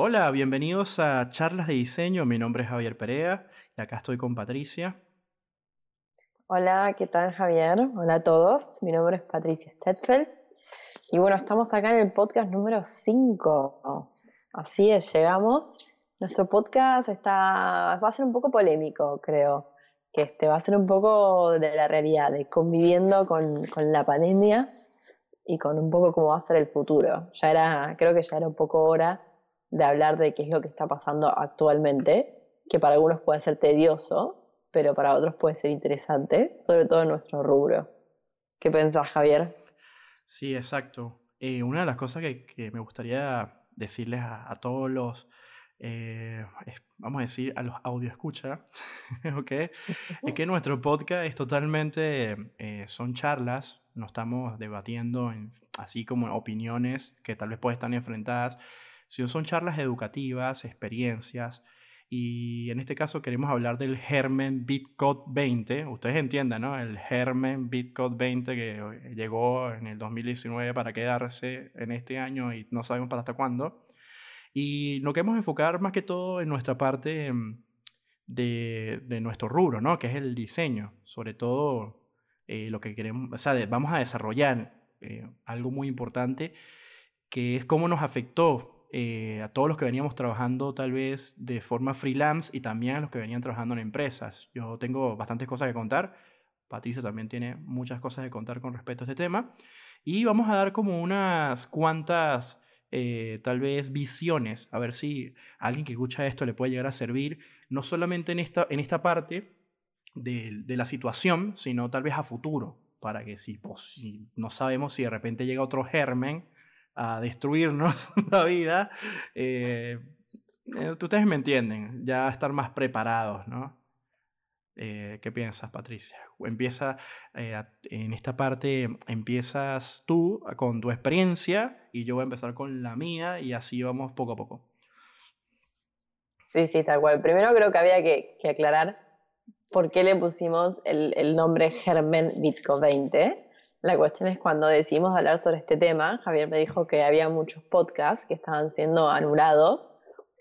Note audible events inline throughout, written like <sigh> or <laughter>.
Hola, bienvenidos a Charlas de Diseño. Mi nombre es Javier Perea y acá estoy con Patricia. Hola, ¿qué tal Javier? Hola a todos. Mi nombre es Patricia Stetfeld. Y bueno, estamos acá en el podcast número 5. Así es, llegamos. Nuestro podcast está, va a ser un poco polémico, creo. Que este va a ser un poco de la realidad, de conviviendo con, con la pandemia y con un poco cómo va a ser el futuro. Ya era, creo que ya era un poco hora de hablar de qué es lo que está pasando actualmente, que para algunos puede ser tedioso, pero para otros puede ser interesante, sobre todo en nuestro rubro. ¿Qué pensás, Javier? Sí, exacto. Eh, una de las cosas que, me gustaría decirles a, todos los, eh, vamos a decir, a los audio escucha, <laughs> ¿ok? es que nuestro podcast es totalmente, eh, son charlas, no estamos debatiendo en, así como opiniones que tal vez pueden estar enfrentadas si son charlas educativas, experiencias, y en este caso queremos hablar del Germen Bitcode 20. Ustedes entiendan, ¿no? El Germen Bitcode 20 que llegó en el 2019 para quedarse en este año y no sabemos para hasta cuándo. Y lo queremos enfocar más que todo en nuestra parte mm, de, de nuestro rubro, ¿no? Que es el diseño. Sobre todo eh, lo que queremos, o sea, vamos a desarrollar eh, algo muy importante que es cómo nos afectó eh, a todos los que veníamos trabajando tal vez de forma freelance y también a los que venían trabajando en empresas. Yo tengo bastantes cosas que contar. Patricia también tiene muchas cosas que contar con respecto a este tema. Y vamos a dar como unas cuantas, eh, tal vez, visiones, a ver si alguien que escucha esto le puede llegar a servir, no solamente en esta, en esta parte de, de la situación, sino tal vez a futuro, para que si, pues, si no sabemos si de repente llega otro germen, a destruirnos <laughs> la vida, eh, eh, ustedes me entienden, ya estar más preparados, ¿no? Eh, ¿Qué piensas, Patricia? Empieza en esta parte, empiezas tú con tu experiencia y yo voy a empezar con la mía y así vamos poco a poco. Sí, sí, tal cual. Primero creo que había que, aclarar por qué le pusimos el, el nombre Germen Bitco 20 la cuestión es cuando decidimos hablar sobre este tema, Javier me dijo que había muchos podcasts que estaban siendo anulados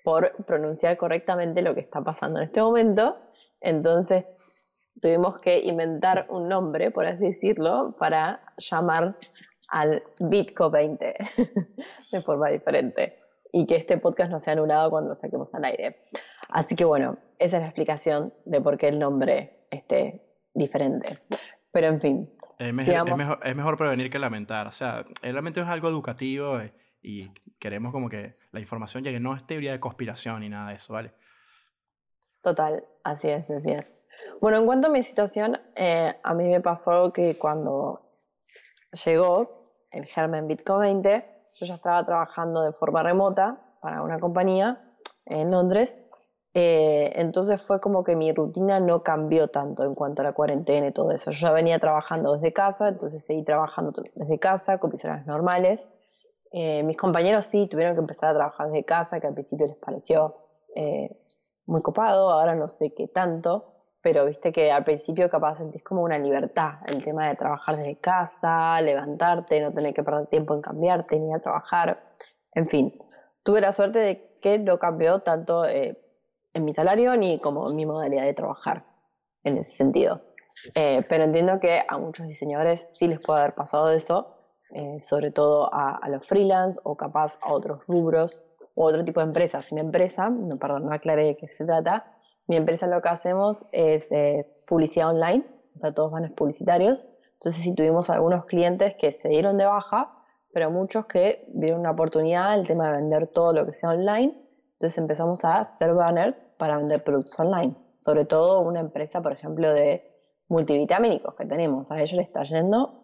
por pronunciar correctamente lo que está pasando en este momento. Entonces tuvimos que inventar un nombre, por así decirlo, para llamar al Bitco 20 <laughs> de forma diferente y que este podcast no sea anulado cuando lo saquemos al aire. Así que bueno, esa es la explicación de por qué el nombre esté diferente. Pero en fin, es mejor, es, mejor, prevenir que lamentar. O sea, realmente es algo educativo eh, y queremos como que la información llegue. No es teoría de conspiración ni nada de eso, ¿vale? Total, así es, así es. Bueno, en cuanto a mi situación, eh, a mí me pasó que cuando llegó el Germen Bitcoin 20, yo ya estaba trabajando de forma remota para una compañía en Londres eh, entonces fue como que mi rutina no cambió tanto en cuanto a la cuarentena y todo eso. Yo ya venía trabajando desde casa, entonces seguí trabajando desde casa con mis normales. Eh, mis compañeros sí tuvieron que empezar a trabajar desde casa, que al principio les pareció eh, muy copado, ahora no sé qué tanto, pero viste que al principio capaz sentís como una libertad, el tema de trabajar desde casa, levantarte, no tener que perder tiempo en cambiarte ni a trabajar, en fin. Tuve la suerte de que no cambió tanto en mi salario ni como mi modalidad de trabajar en ese sentido. Eh, pero entiendo que a muchos diseñadores sí les puede haber pasado eso, eh, sobre todo a, los freelance o capaz a otros rubros o otro tipo de empresas. Mi empresa, no, perdón, no aclaré de qué se trata, mi empresa lo que hacemos es, es publicidad online, o sea, todos van publicitarios. Entonces sí tuvimos algunos clientes que se dieron de baja, pero muchos que vieron una oportunidad, el tema de vender todo lo que sea online entonces empezamos a hacer banners para vender productos online, sobre todo una empresa, por ejemplo, de multivitamínicos que tenemos. A ellos les está yendo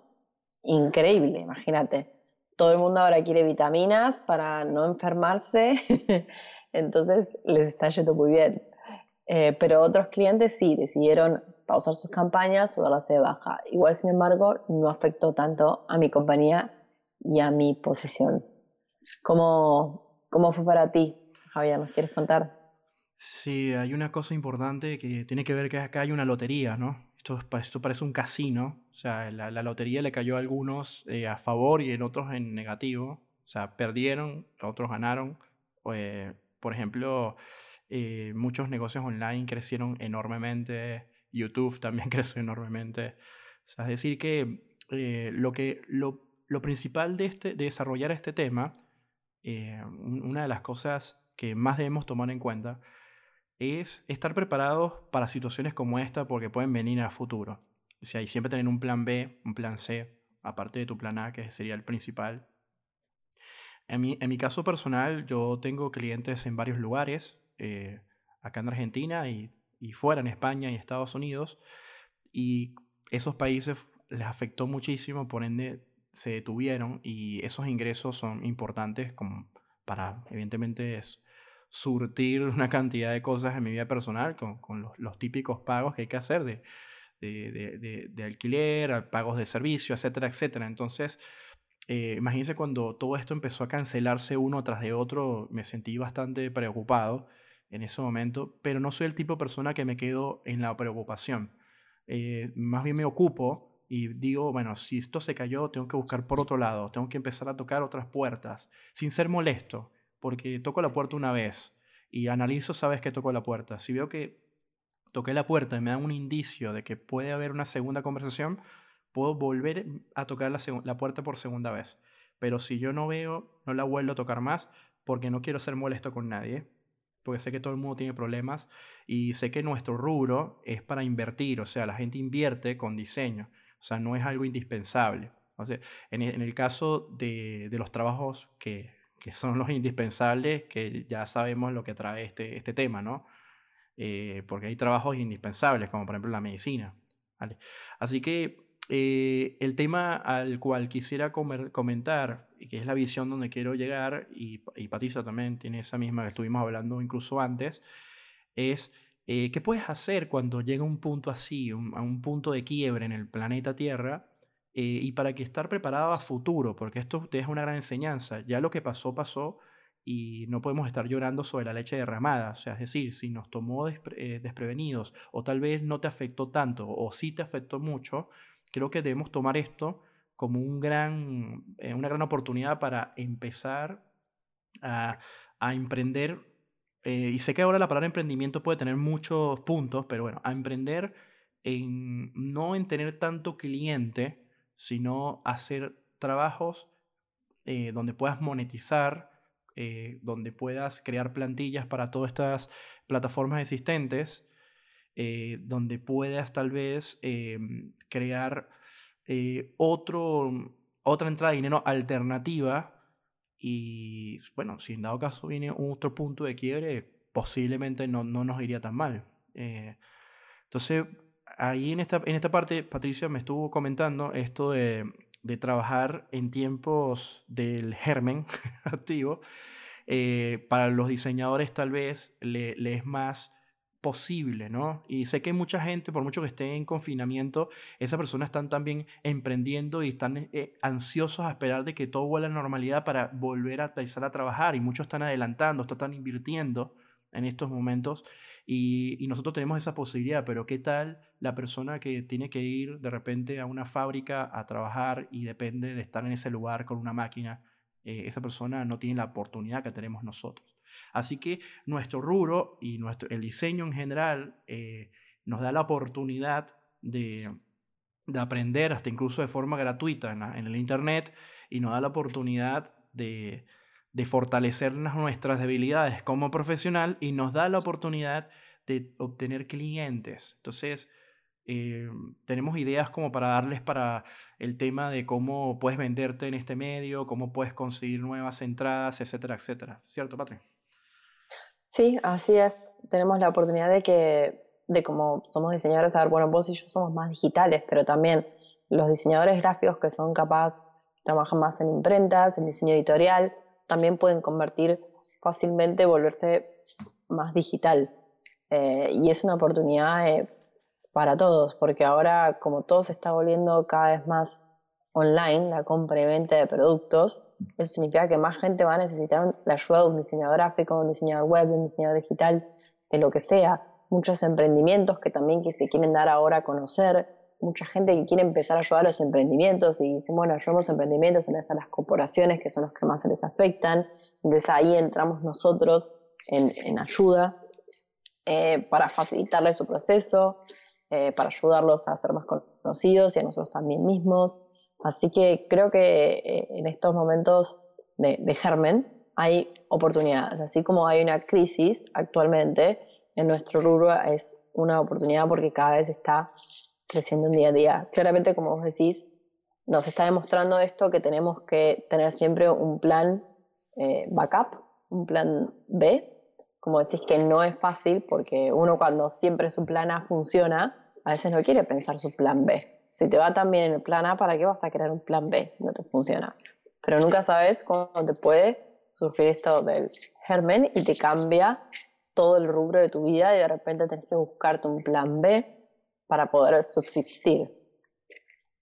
increíble, imagínate. Todo el mundo ahora quiere vitaminas para no enfermarse, <laughs> entonces les está yendo muy bien. Eh, pero otros clientes sí decidieron pausar sus campañas o darlas de baja. Igual, sin embargo, no afectó tanto a mi compañía y a mi posición. ¿Cómo, cómo fue para ti? Javier, ¿nos quieres contar? Sí, hay una cosa importante que tiene que ver que acá hay una lotería, ¿no? Esto, esto parece un casino, o sea, la, lotería le cayó a algunos eh, a favor y en otros en negativo, o sea, perdieron, otros ganaron, Eh, por ejemplo, eh, muchos negocios online crecieron enormemente, YouTube también <laughs> creció enormemente. es decir, que, lo, que lo, lo, principal de, este, de desarrollar este tema, una de las cosas que más debemos tomar en cuenta, es estar preparados para situaciones como esta porque pueden venir a futuro. O sea, y siempre tener un plan B, un plan C, aparte de tu plan A, que sería el principal. En mi, en mi caso personal, yo tengo clientes en varios lugares, eh, acá en Argentina y, y fuera, en España y Estados Unidos, y esos países les afectó muchísimo, por ende se detuvieron y esos ingresos son importantes como para, evidentemente, es surtir <laughs> una cantidad de cosas en mi vida personal con, con los, los, típicos pagos que hay que hacer de, de, de, de alquiler, pagos de servicio, etcétera, etcétera. Entonces, eh, imagínense cuando todo esto empezó a cancelarse uno tras de otro, me sentí bastante preocupado en ese momento, pero no soy el tipo de persona que me quedo en la preocupación. Eh, más bien me ocupo y digo, bueno, si esto se cayó, tengo que buscar por otro lado, tengo que empezar a tocar otras puertas, sin ser molesto porque toco la puerta una vez y analizo, sabes que toco la puerta. Si veo que toqué la puerta y me dan un indicio de que puede haber una segunda conversación, puedo volver a tocar la, la puerta por segunda vez. Pero si yo no veo, no la vuelvo a tocar más porque no quiero ser molesto con nadie, porque sé que todo el mundo tiene problemas y sé que nuestro rubro es para invertir, o sea, la gente invierte con diseño, o sea, no es algo indispensable. O sea, en, en el caso de, de los trabajos que, que son los indispensables, que ya sabemos lo que trae este, este tema, ¿no? Eh, porque hay trabajos indispensables, como por ejemplo la medicina. Así que eh, el tema al cual quisiera comentar, y que es la visión donde quiero llegar, y, y Patricia también tiene esa misma que estuvimos hablando incluso antes, es eh, qué puedes hacer cuando llega un punto así, a un punto de quiebre en el planeta Tierra, eh, y para que estar preparado a futuro, porque esto es una gran enseñanza. Ya lo que pasó, pasó y no podemos estar llorando sobre la leche derramada. O sea, es decir, si nos tomó eh, desprevenidos o tal vez no te afectó tanto o sí te afectó mucho, creo que debemos tomar esto como un gran, eh, una gran oportunidad para empezar a emprender. Y sé que ahora la palabra emprendimiento puede tener muchos puntos, pero bueno, a emprender en no en tener tanto cliente, sino hacer trabajos eh, donde puedas monetizar, eh, donde puedas crear plantillas para todas estas plataformas existentes, eh, donde puedas tal vez crear otro, otra entrada de dinero alternativa y bueno, si en dado caso viene otro punto de quiebre, posiblemente no, no nos iría tan mal. entonces, ahí en esta, en esta parte, Patricia me estuvo comentando esto de, de trabajar en tiempos del germen <laughs> activo. Eh, para los diseñadores tal vez le, es más posible, ¿no? Y sé que mucha gente, por mucho que esté en confinamiento, esas personas están también emprendiendo y están eh, ansiosos a esperar de que todo vuelva a la normalidad para volver a empezar a trabajar y muchos están adelantando, están invirtiendo en estos momentos y, nosotros tenemos esa posibilidad, pero ¿qué tal la persona que tiene que ir de repente a una fábrica a trabajar y depende de estar en ese lugar con una máquina? Eh, esa persona no tiene la oportunidad que tenemos nosotros. Así que nuestro rubro y nuestro, el diseño en general eh, nos da la oportunidad de, de, aprender hasta incluso de forma gratuita en, en el Internet y nos da la oportunidad de, de fortalecer nuestras debilidades como profesional y nos da la oportunidad de obtener clientes. Entonces, eh, tenemos ideas como para darles para el tema de cómo puedes venderte en este medio, cómo puedes conseguir nuevas entradas, etcétera, etcétera. ¿Cierto, Patri? Sí, así es. Tenemos la oportunidad de que, de como somos diseñadores, a ver, bueno, vos y yo somos más digitales, pero también los diseñadores gráficos que son capaces, trabajan más en imprentas, en diseño editorial, también pueden convertir fácilmente, volverse más digital. Eh, y es una oportunidad eh, para todos, porque ahora como todo se está volviendo cada vez más online, la compra y venta de productos, eso significa que más gente va a necesitar la ayuda de un diseñador gráfico, un diseñador web, un diseñador digital, de lo que sea. Muchos emprendimientos que también que se quieren dar ahora a conocer, mucha gente que quiere empezar a ayudar a los emprendimientos y dicen, bueno, ayudamos a emprendimientos en a las corporaciones que son los que más se les afectan. Entonces ahí entramos nosotros en, ayuda eh, para facilitarles su proceso, eh, para ayudarlos a ser más conocidos y a nosotros también mismos. Así que creo que eh, en estos momentos de, de germen hay oportunidades, así como hay una crisis actualmente en nuestro rubro es una oportunidad porque cada vez está creciendo un día a día. Claramente, como vos decís, nos está demostrando esto que tenemos que tener siempre un plan eh, backup, un plan B. Como decís que no es fácil porque uno cuando siempre su plan A funciona, a veces no quiere pensar su plan B. Si te va tan bien en el plan A, ¿para qué vas a crear un plan B si no te funciona? Pero nunca sabes cuándo te puede surgir esto del germen y te cambia todo el rubro de tu vida y de repente tenés que buscarte un plan B para poder subsistir.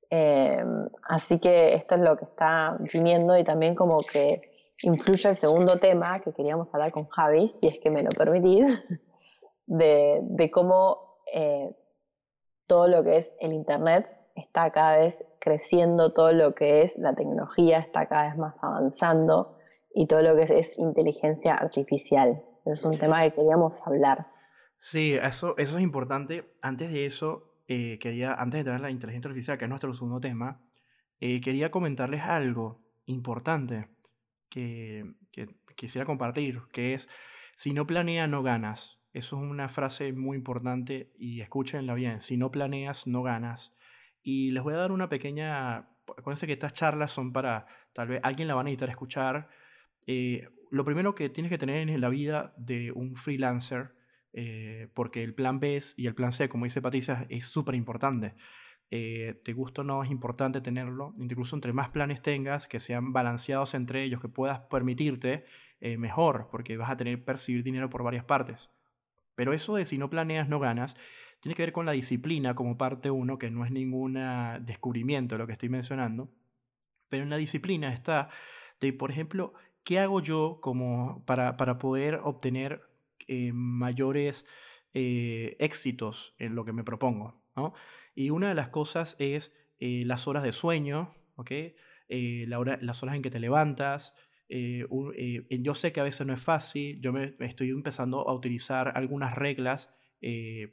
Eh, así que esto es lo que está viniendo y también como que influye el segundo tema que queríamos hablar con Javi, si es que me lo permitís, <laughs> de, cómo eh, todo lo que es el Internet está cada vez creciendo, todo lo que es la tecnología está cada vez más avanzando y todo lo que es inteligencia artificial. Es un tema que queríamos hablar. Sí, eso, eso es importante. Antes de eso, eh, quería, antes de entrar en la inteligencia artificial, que es nuestro segundo tema, eh, quería comentarles algo importante que, que, quisiera compartir, que es, si no planeas, no ganas. Eso es una frase muy importante y escúchenla bien. Si no planeas, no ganas. Y les voy a dar una pequeña... Acuérdense que estas charlas son para, tal vez alguien la va a necesitar escuchar. Eh, lo primero que tienes que tener en la vida de un freelancer, eh, porque el plan B y el plan C, como dice Patricia, es súper importante. Eh, te gusta o no, es importante tenerlo. Incluso entre más planes tengas, que sean balanceados entre ellos, que puedas permitirte, mejor, porque vas a tener percibir dinero por varias partes. Pero eso de si no planeas, no ganas, tiene que ver con la disciplina como parte uno, que no es ningún descubrimiento lo que estoy mencionando. Pero en la disciplina está de, por ejemplo, ¿qué hago yo como para, para poder obtener eh, mayores eh, éxitos en lo que me propongo? ¿no? Y una de las cosas es eh, las horas de sueño, ¿ok? La hora, las horas en que te levantas. yo sé que a veces no es fácil, yo me estoy empezando a utilizar algunas reglas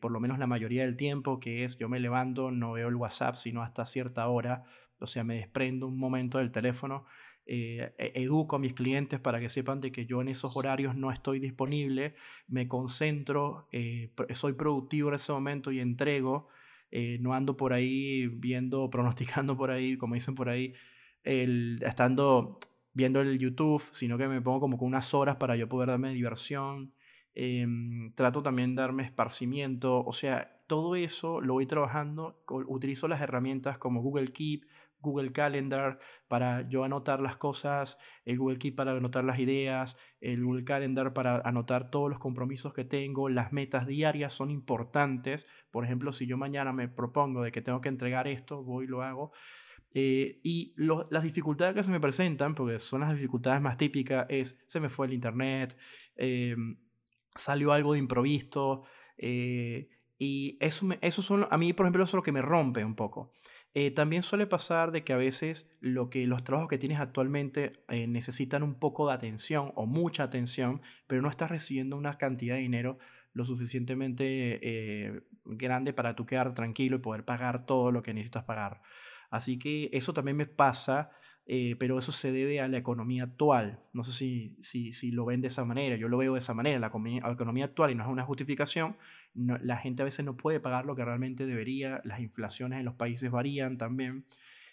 por lo menos la mayoría del tiempo, que es yo me levanto, no veo el WhatsApp sino hasta cierta hora, o sea, me desprendo un momento del teléfono eh, e, educo a mis clientes para que sepan de que yo en esos horarios no estoy disponible, me concentro, eh, soy productivo en ese momento y entrego, eh, no ando por ahí viendo, <laughs> pronosticando por ahí, como dicen por ahí, el, estando viendo el YouTube, sino que me pongo como con unas horas para yo poder darme diversión, em, trato también de darme esparcimiento, o sea, todo eso lo voy trabajando, utilizo las herramientas como Google Keep, Google Calendar para yo anotar las cosas, el Google Keep para anotar las ideas, el Google Calendar para anotar todos los compromisos que tengo, las metas diarias son importantes. Por ejemplo, si yo mañana me propongo de que tengo que entregar esto, voy y lo hago. Eh, y las dificultades que se me presentan, porque son las dificultades más típicas, es se me fue el internet, em, salió algo de improviso. Eh, y eso, eso son, a mí, por ejemplo, eso es lo que me rompe un poco. Eh, también suele pasar de que a veces lo que, los trabajos que tienes actualmente eh, necesitan un poco de atención o mucha atención, pero no estás recibiendo una cantidad de dinero lo suficientemente eh, grande para tú quedar tranquilo y poder pagar todo lo que necesitas pagar. Así que eso también me pasa, pero eso se debe a la economía actual. No sé si, si, si, lo ven de esa manera, yo lo veo de esa manera, la economía actual y no es una justificación, la gente a veces no puede pagar lo que realmente debería, las inflaciones en los países varían también,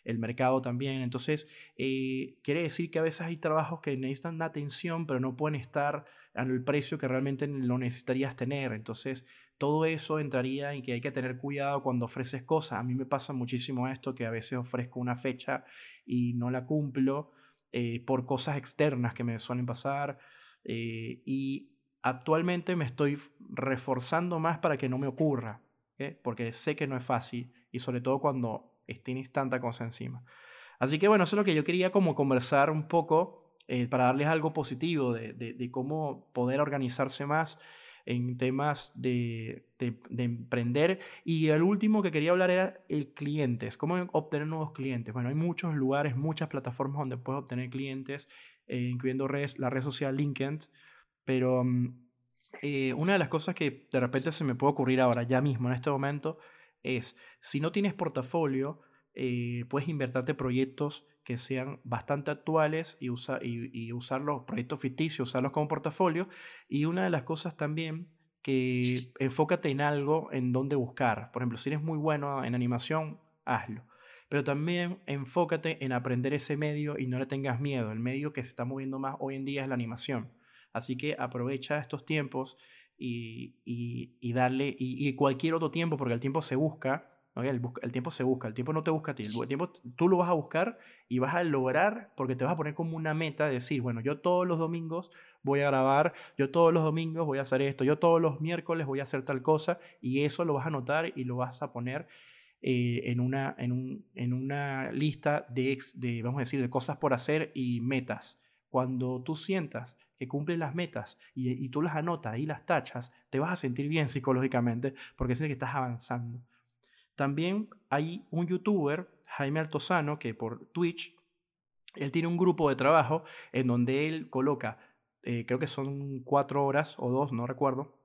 el mercado también, entonces eh, quiere decir que a veces hay trabajos que necesitan atención pero no pueden estar al precio que realmente lo necesitarías tener, entonces todo eso entraría en que hay que tener cuidado cuando ofreces cosas. A mí me pasa muchísimo esto, que a veces ofrezco una fecha y no la cumplo eh, por cosas externas que me suelen pasar. Eh, y actualmente me estoy reforzando más para que no me ocurra, porque sé que no es fácil y sobre todo cuando tienes tanta cosa encima. Así que bueno, eso es lo que yo quería como conversar un poco eh, para darles algo positivo de, cómo poder organizarse más. En temas de, emprender. Y el último que quería hablar era el cliente, cómo obtener nuevos clientes. Bueno, hay muchos lugares, muchas plataformas donde puedes obtener clientes, eh, incluyendo redes, la red social LinkedIn, pero mm, eh, una de las cosas que de repente se me puede ocurrir ahora, ya mismo, en este momento, es, si no tienes portafolio, eh, puedes invertirte proyectos que sean bastante actuales y, y, usar los proyectos ficticios, usarlos como portafolio. Y una de las cosas también que enfócate en algo en donde buscar. Por ejemplo, si eres muy bueno en animación, hazlo. Pero también enfócate en aprender ese medio y no le tengas miedo. El medio que se está moviendo más hoy en día es la animación. Así que aprovecha estos tiempos y, y, darle, y, cualquier otro tiempo, porque el tiempo se busca, el, el, tiempo se busca, el tiempo no te busca a ti, el tiempo tú lo vas a buscar y vas a lograr, porque te vas a poner como una meta de decir, bueno, yo todos los domingos voy a grabar, yo todos los domingos voy a hacer esto, yo todos los miércoles voy a hacer tal cosa, y eso lo vas a anotar y lo vas a poner eh, en, una, en, un, en una lista de, de, vamos a decir, de cosas por hacer y metas. Cuando tú sientas que cumples las metas y, tú las anotas y las tachas, te vas a sentir bien psicológicamente porque es que estás avanzando. También hay un youtuber, Jaime Altozano, que por Twitch, él tiene un grupo de trabajo en donde él coloca, eh, creo que son cuatro horas o dos, no recuerdo.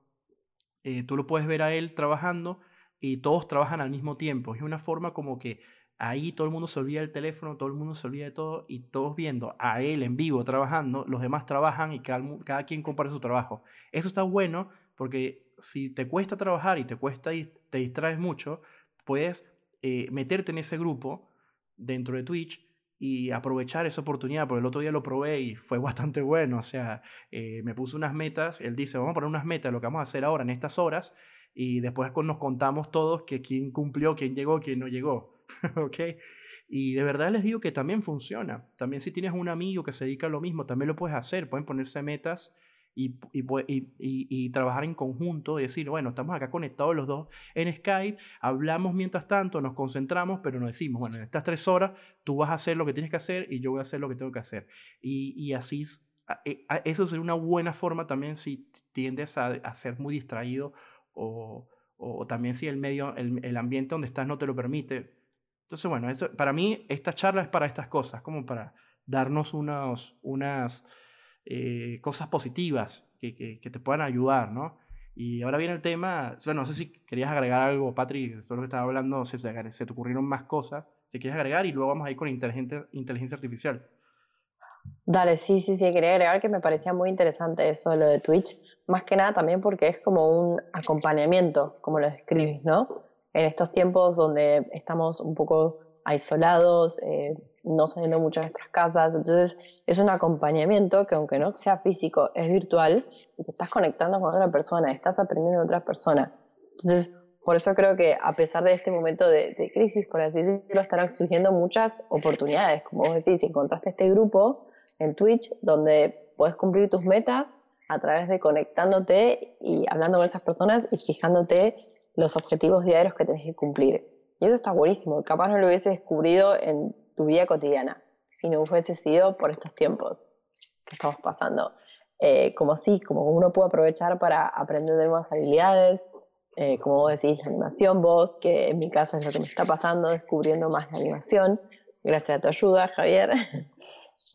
Eh, tú lo puedes ver a él trabajando y todos trabajan al mismo tiempo. Es una forma como que Ahí todo el mundo se olvida del teléfono, todo el mundo se olvida de todo y todos viendo a él en vivo trabajando, los demás trabajan y cada, quien comparte su trabajo. Eso está bueno porque si te cuesta trabajar y te cuesta y te distraes mucho, puedes eh, meterte en ese grupo dentro de Twitch y aprovechar esa oportunidad, porque el otro día lo probé y fue <laughs> bastante bueno, o sea, eh, me puse unas metas, él dice, vamos a poner unas metas, lo que vamos a hacer ahora en estas horas, y después nos contamos todos que quién cumplió, quién llegó, quién no llegó. <laughs> ¿ok? Y de verdad les digo que también funciona. También si tienes un amigo que se dedica a lo mismo, también lo puedes hacer. Pueden ponerse metas y, y, y, trabajar en conjunto y decir, bueno, estamos acá conectados los dos en Skype, hablamos mientras tanto, nos concentramos, pero nos decimos, bueno, en estas tres horas tú vas a hacer lo que tienes que hacer y yo voy a hacer lo que tengo que hacer. Y, así, e, eso sería una buena forma también si tiendes a, ser muy distraído o, o, también si el medio, el, el ambiente donde estás no te lo permite entonces, bueno, eso, para mí esta charla es para estas cosas, como para darnos unos, unas eh, cosas positivas que, que, te puedan ayudar, ¿no? Y ahora viene el tema, bueno, no sé si querías agregar algo, Patrick, todo lo que estaba hablando, se, se te ocurrieron más cosas, si quieres agregar y luego vamos a ir con inteligencia, inteligencia artificial. Dale, sí, sí, sí, quería agregar que me parecía muy interesante eso, lo de Twitch, más que nada también porque es como un acompañamiento, como lo describes, ¿no? en estos tiempos donde estamos un poco aislados, eh, no saliendo mucho de nuestras casas. Entonces, es un acompañamiento que, aunque no sea físico, es virtual y te estás conectando con otra persona, estás aprendiendo de otra persona. Entonces, por eso creo que a pesar de este momento de, crisis, por así decirlo, estarán surgiendo muchas oportunidades. Como vos decís, encontraste este grupo en Twitch donde puedes cumplir tus metas a través de conectándote y hablando con esas personas y fijándote los objetivos diarios que tenés que cumplir. Y eso está buenísimo. Capaz no lo hubiese descubrido en tu vida cotidiana si no hubiese sido por estos tiempos que estamos pasando. Eh, como así, como uno puede aprovechar para aprender nuevas habilidades, eh, como vos decís, la animación, vos, que en mi caso es lo que me está pasando, descubriendo más la animación, gracias a tu ayuda, Javier. <laughs>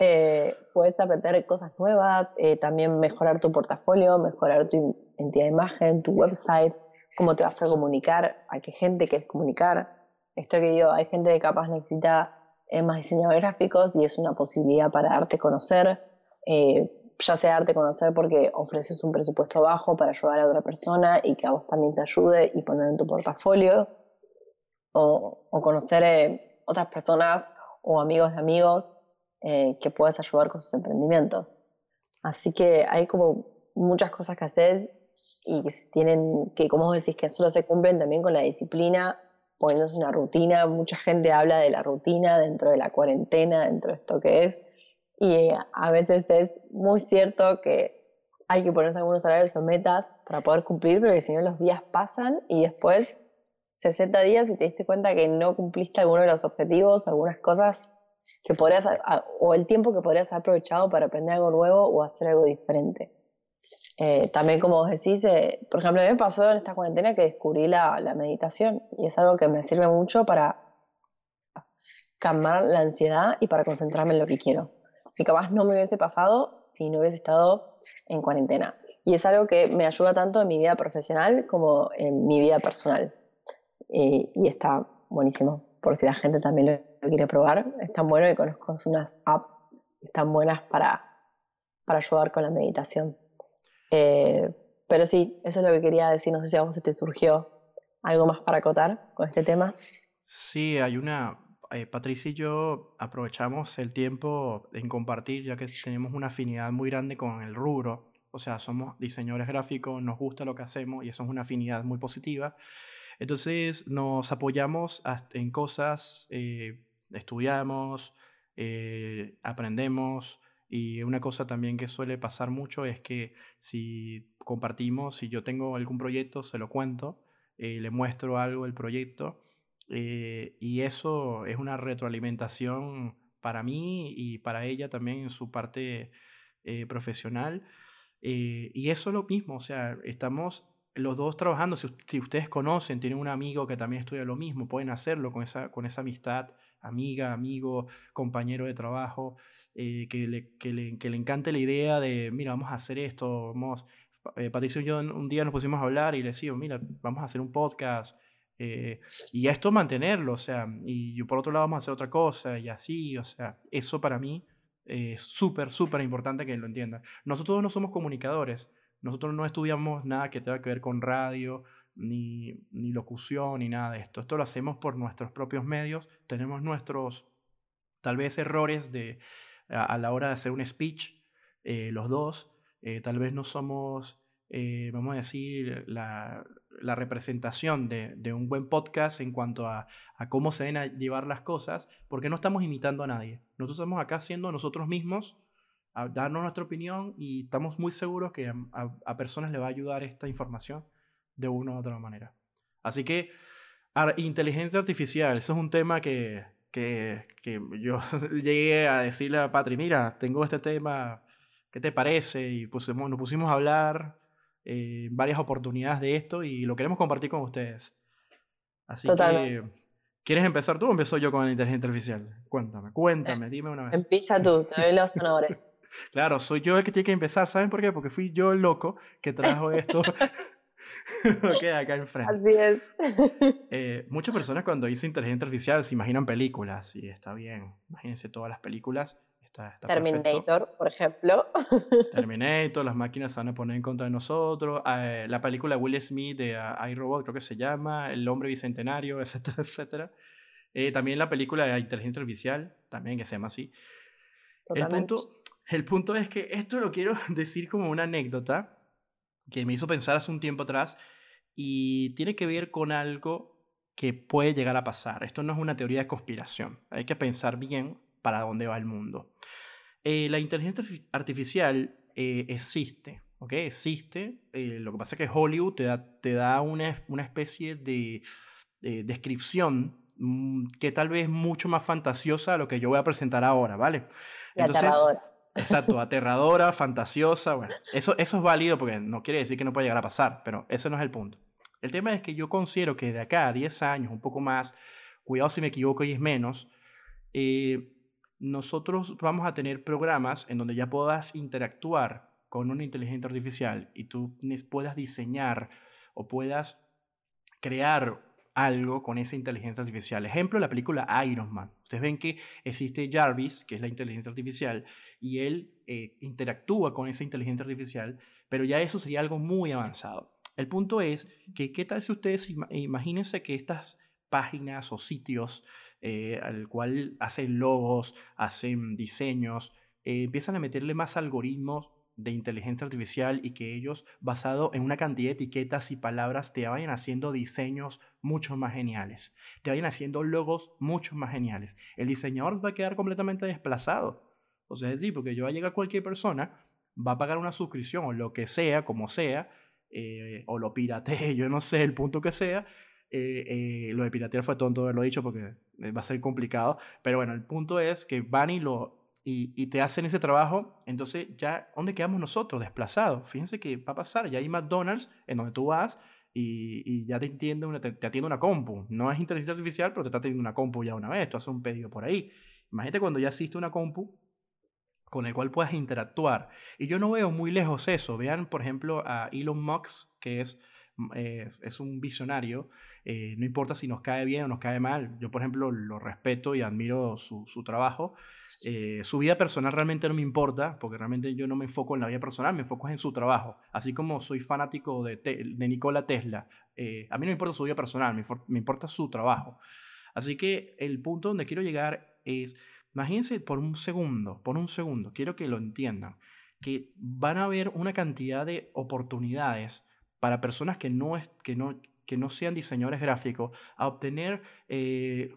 Eh, puedes aprender cosas nuevas, también mejorar tu portafolio, mejorar tu entidad de imagen, tu website, cómo te vas a comunicar, a qué gente quieres comunicar. Esto que digo, hay gente que capaz necesita eh, más diseñadores gráficos y es una posibilidad para darte conocer, eh, ya sea darte conocer porque ofreces un presupuesto bajo para ayudar a otra persona y que a vos también te ayude y poner en tu portafolio, o, conocer eh, otras personas o amigos de amigos que puedas ayudar con sus emprendimientos. Así que hay como muchas cosas que haces y que tienen, que como vos decís, que solo se cumplen también con la disciplina, poniéndose una rutina. Mucha gente habla de la rutina dentro de la cuarentena, dentro de esto que es. Y a veces es muy cierto que hay que ponerse algunos horarios o metas para poder cumplir, porque si no los días pasan y después 60 días y te diste cuenta que no cumpliste alguno de los objetivos, algunas cosas que podrías, o el tiempo que podrías haber aprovechado para aprender algo nuevo o hacer algo diferente. Eh, también, como vos decís, eh, por ejemplo, me pasó en esta cuarentena que descubrí la, meditación y es algo que me sirve mucho para calmar la ansiedad y para concentrarme en lo que quiero. Que capaz no me hubiese pasado si no hubiese estado en cuarentena. Y es algo que me ayuda tanto en mi vida profesional como en mi vida personal. Y está buenísimo, por si la gente también lo, quiere probar. Es tan bueno y conozco unas apps están buenas para ayudar con la meditación. Eh, pero sí, eso es lo que quería decir. No sé si a vos se te surgió algo más para acotar con este tema. Sí, hay una... Eh, Patricia y yo aprovechamos el tiempo en compartir, ya que tenemos una afinidad muy grande con el rubro. O sea, somos diseñadores gráficos, nos gusta lo que hacemos y eso es una afinidad muy positiva. Entonces nos apoyamos en cosas, eh, estudiamos, aprendemos, y una cosa también que suele pasar mucho es que si compartimos, si yo tengo algún proyecto, se lo cuento, eh, le muestro algo del proyecto eh, y eso es una retroalimentación para mí y para ella también en su parte eh, profesional. y eso es lo mismo, o sea, estamos los dos trabajando, si, si, ustedes conocen, tienen un amigo que también estudia lo mismo, pueden hacerlo con esa, con esa amistad amiga, amigo, compañero de trabajo, eh, que, le, que, le, que, le, encante la idea de, mira, vamos a hacer esto, vamos, eh, Patricio y yo un día nos pusimos a hablar y le decimos, mira, vamos a hacer un podcast. Eh, y esto mantenerlo, o sea, y yo por otro lado vamos a hacer otra cosa y así, o sea, eso para mí es súper, súper importante que lo entiendan. Nosotros no somos comunicadores, nosotros no estudiamos nada que tenga que ver con radio, ni, ni locución, ni nada de esto. Esto lo hacemos por nuestros propios medios. Tenemos nuestros, tal vez, errores de, a, la hora de hacer un speech, eh, los dos. Eh, tal vez no somos, eh, vamos a decir, la, la representación de, de, un buen podcast en cuanto a, a, cómo se deben llevar las cosas, porque no estamos imitando a nadie. Nosotros estamos acá siendo nosotros mismos, a darnos nuestra opinión y estamos muy seguros que a, a personas le va a ayudar esta información de una u otra manera. Así que inteligencia artificial, eso es un tema que, que, que yo <laughs> llegué a decirle a Patri, mira, tengo este tema, ¿qué te parece? Y pusimos, nos pusimos a hablar eh, varias oportunidades de esto y lo queremos compartir con ustedes. Así que, ¿quieres empezar tú o empiezo yo con la inteligencia artificial? Cuéntame, cuéntame, dime una vez. Empieza tú, te doy los honores. <laughs> claro, soy yo el que tiene que empezar, ¿saben por qué? Porque fui yo el loco que trajo esto <laughs> <laughs> ok, acá enfrente. Así es. <laughs> Eh, muchas personas cuando dicen inteligencia artificial se imaginan películas y está bien. Imagínense todas las películas. Está, Terminator, por ejemplo. <laughs> Terminator, las máquinas se van a poner en contra de nosotros. Eh, la película Will Smith de uh, iRobot, creo que se llama. El hombre bicentenario, etcétera, etcétera. Eh, también la película de inteligencia artificial, también que se llama así. El punto, el punto es que esto lo quiero decir como una anécdota que me hizo pensar hace un tiempo atrás y tiene que ver con algo que puede llegar a pasar. Esto no es una teoría de conspiración, hay que pensar bien para dónde va el mundo. Eh, la inteligencia artificial eh, existe, ¿ok? Existe. Eh, lo que pasa es que Hollywood te da, te da una, una especie de, descripción mm, que tal vez es mucho más fantasiosa a lo que yo voy a presentar ahora, ¿vale? Entonces, Exacto, aterradora, fantasiosa, bueno, eso, eso es válido porque no quiere decir que no pueda llegar a pasar, pero ese no es el punto. El tema es que yo considero que de acá a 10 años, un poco más, cuidado si me equivoco y es menos, eh, nosotros vamos a tener programas en donde ya puedas interactuar con una inteligencia artificial y tú puedas diseñar o puedas crear algo con esa inteligencia artificial. Ejemplo, la película Iron Man. Ustedes ven que existe Jarvis, que es la inteligencia artificial, y él eh, interactúa con esa inteligencia artificial, pero ya eso sería algo muy avanzado. El punto es que, ¿qué tal si ustedes imagínense que estas páginas o sitios eh, al cual hacen logos, hacen diseños, eh, empiezan a meterle más algoritmos de inteligencia artificial y que ellos, basado en una cantidad de etiquetas y palabras, te vayan haciendo diseños mucho más geniales, te vayan haciendo logos mucho más geniales. El diseñador va a quedar completamente desplazado. O sea, es decir, porque yo va a llegar cualquier persona, va a pagar una suscripción o lo que sea, como sea, eh, o lo piratee, <laughs> yo no sé, el punto que sea. Eh, eh, lo de piratear fue tonto haberlo dicho porque va a ser complicado. Pero bueno, el punto es que van y lo, y, te hacen ese trabajo, entonces ya, ¿dónde quedamos nosotros? Desplazados. Fíjense que va a pasar, ya hay McDonald's en donde tú vas y, ya te, entiende una, te, atiende una compu. No es inteligencia artificial, pero te está atendiendo una compu ya una vez, tú haces un pedido por ahí. Imagínate cuando ya existe una compu con el cual puedas interactuar. Y yo no veo muy lejos eso. Vean, por ejemplo, a Elon Musk, que es, mm, eh, es un visionario. Eh, no importa si nos cae bien o nos cae mal. Yo, por ejemplo, lo respeto y admiro su, su trabajo. Eh, su vida personal realmente no me importa, porque realmente yo no me enfoco en la vida personal, me enfoco en su trabajo. Así como soy fanático de, de Nikola Tesla, a mí no me importa su vida personal, me, me, importa su trabajo. Así que el punto donde quiero llegar es, imagínense por un segundo, por un segundo, quiero que lo entiendan, que van a haber una cantidad de oportunidades para personas que no, es, que no, que no sean diseñadores gráficos a obtener eh,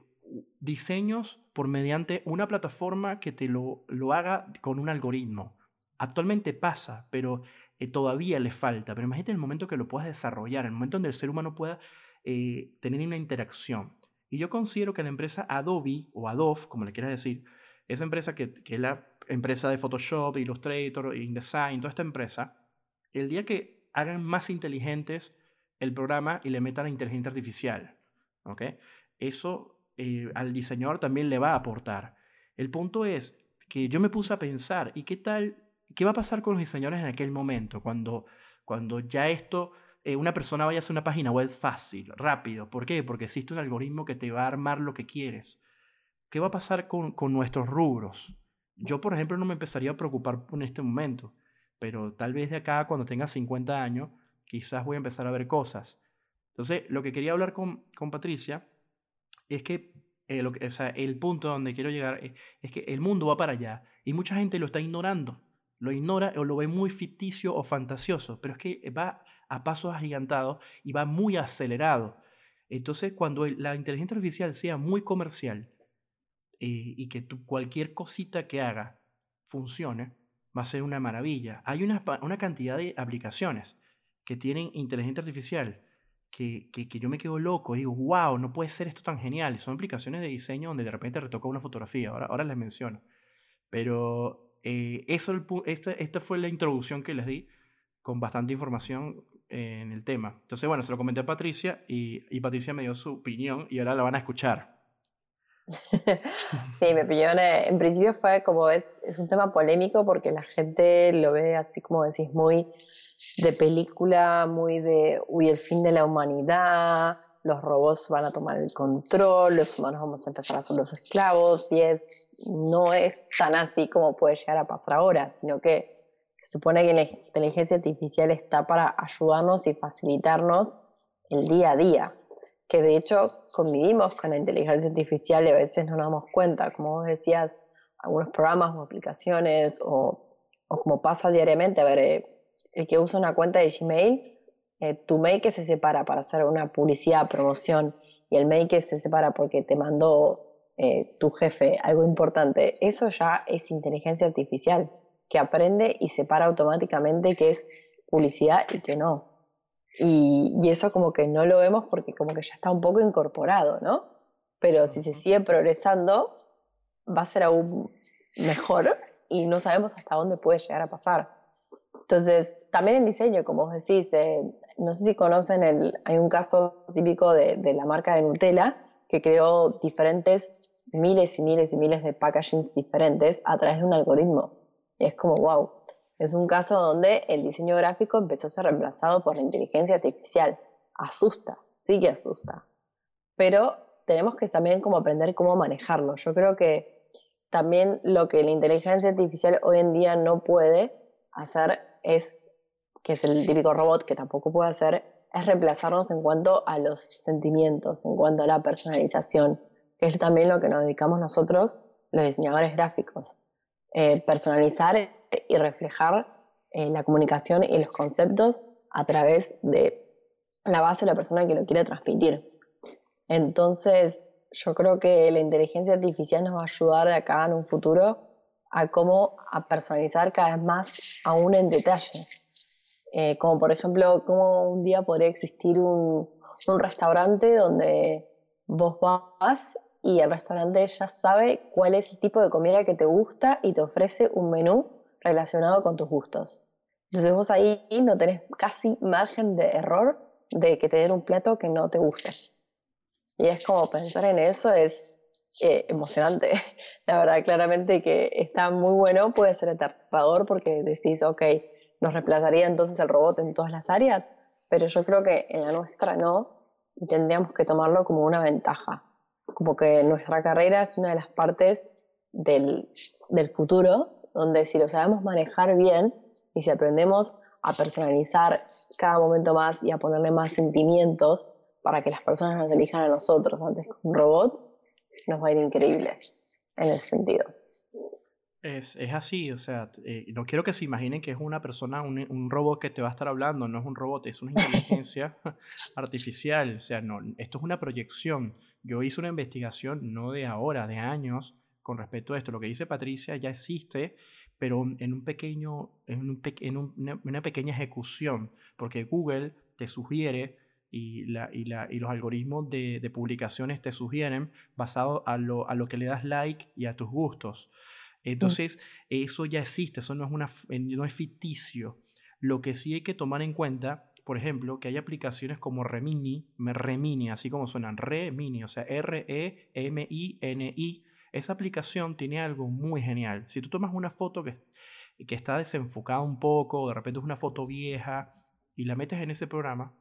diseños por mediante una plataforma que te lo, lo haga con un algoritmo. Actualmente pasa, pero eh, todavía le falta. Pero imagínate el momento que lo puedas desarrollar, el momento donde el ser humano pueda eh, tener una interacción. Y yo considero que la empresa Adobe o Adobe, como le quieras decir, esa empresa que, que es la empresa de Photoshop, Illustrator, InDesign, toda esta empresa, el día que hagan más inteligentes el programa y le metan la inteligencia artificial, ¿ok? Eso eh, al diseñador también le va a aportar. El punto es que yo me puse a pensar, ¿y qué tal? ¿Qué va a pasar con los diseñadores en aquel momento? Cuando, cuando ya esto, eh, una persona vaya a hacer una página web fácil, rápido. ¿Por qué? Porque existe un algoritmo que te va a armar lo que quieres. ¿Qué va a pasar con, con nuestros rubros? Yo, por ejemplo, no me empezaría a preocupar en este momento, pero tal vez de acá, cuando tenga 50 años, quizás voy a empezar a ver cosas. Entonces, lo que quería hablar con, con Patricia es que, eh, o sea, el punto donde quiero llegar es, es, que el mundo va para allá y mucha gente lo está ignorando. Lo ignora o lo ve muy ficticio o fantasioso, pero es que va a pasos agigantados y va muy acelerado. Entonces, cuando la inteligencia artificial sea muy comercial eh, y que cualquier cosita que haga funcione, va a ser una maravilla. Hay una, una cantidad de aplicaciones que tienen inteligencia artificial que, que, yo me quedo loco, digo, wow, no puede ser esto tan genial. Son aplicaciones de diseño donde de repente retoca una fotografía, ahora, ahora les menciono. Pero eh, eso, esta, esta fue la introducción que les di con bastante información en el tema. Entonces, bueno, se lo comenté a Patricia y, Patricia me dio su opinión y ahora la van a escuchar. <laughs> sí, mi opinión eh, en principio fue como es, es un tema polémico porque la gente lo ve así como decís muy de película muy de, uy, el fin de la humanidad, los robots van a tomar el control, los humanos vamos a empezar a ser los esclavos, y es, no es tan así como puede llegar a pasar ahora, sino que se supone que la inteligencia artificial está para ayudarnos y facilitarnos el día a día, que de hecho convivimos con la inteligencia artificial y a veces no nos damos cuenta, como vos decías, algunos programas o aplicaciones o, como pasa diariamente, a ver, eh, el que usa una cuenta de Gmail, eh, tu mail que se separa para hacer una publicidad, promoción, y el mail que se separa porque te mandó eh, tu jefe algo importante, eso ya es inteligencia artificial, que aprende y separa automáticamente qué es publicidad y qué no. Y, y, eso como que no lo vemos porque como que ya está un poco incorporado, ¿no? Pero si se sigue progresando, va a ser aún mejor y no sabemos hasta dónde puede llegar a pasar. Entonces, también en diseño, como vos decís, eh, no sé si conocen, el, hay un caso típico de, de, la marca de Nutella que creó diferentes, miles y miles y miles de packagings diferentes a través de un algoritmo. Y es como, wow, es un caso donde el diseño gráfico empezó a ser reemplazado por la inteligencia artificial. Asusta, sí que asusta. Pero tenemos que también como aprender cómo manejarlo. Yo creo que también lo que la inteligencia artificial hoy en día no puede hacer es, que es el típico robot que tampoco puede hacer, es reemplazarnos en cuanto a los sentimientos, en cuanto a la personalización, que es también lo que nos dedicamos nosotros, los diseñadores gráficos. Eh, personalizar y reflejar eh, la comunicación y los conceptos a través de la base de la persona que lo quiere transmitir. Entonces, yo creo que la inteligencia artificial nos va a ayudar de acá en un futuro a cómo a personalizar cada vez más aún en detalle. Eh, como por ejemplo, cómo un día podría existir un, un, restaurante donde vos vas y el restaurante ya sabe cuál es el tipo de comida que te gusta y te ofrece un menú relacionado con tus gustos. Entonces vos ahí no tenés casi margen de error de que te den un plato que no te guste. Y es como pensar en eso es eh, emocionante. <laughs> La verdad, claramente que está muy bueno, puede ser aterrador porque decís, ok, nos reemplazaría entonces el robot en todas las áreas, pero yo creo que en la nuestra no, y tendríamos que tomarlo como una ventaja. Como que nuestra carrera es una de las partes del, del futuro, donde si lo sabemos manejar bien y si aprendemos a personalizar cada momento más y a ponerle más sentimientos para que las personas nos elijan a nosotros antes que un robot, nos va a ir increíble en ese sentido. Es, es así, o sea, eh, no quiero que se imaginen que es una persona, un, un, robot que te va a estar hablando, no es un robot, es una <laughs> inteligencia artificial, o sea, no, esto es una proyección. Yo hice una investigación no de ahora, de años, con respecto a esto. Lo que dice Patricia ya existe, pero en, un pequeño, en, un, en una, pequeña ejecución, porque Google te sugiere y, los algoritmos de, publicaciones te sugieren basado a lo, a lo que le das like y a tus gustos. Entonces, eso ya existe, eso no es, una, no es ficticio. Lo que sí hay que tomar en cuenta, por ejemplo, que hay aplicaciones como Remini, Remini, así como suenan, Remini, o sea, R-E-M-I-N-I, esa aplicación tiene algo muy genial. Si tú tomas una foto que, que está desenfocada un poco, de repente es una foto vieja, y la metes en ese programa,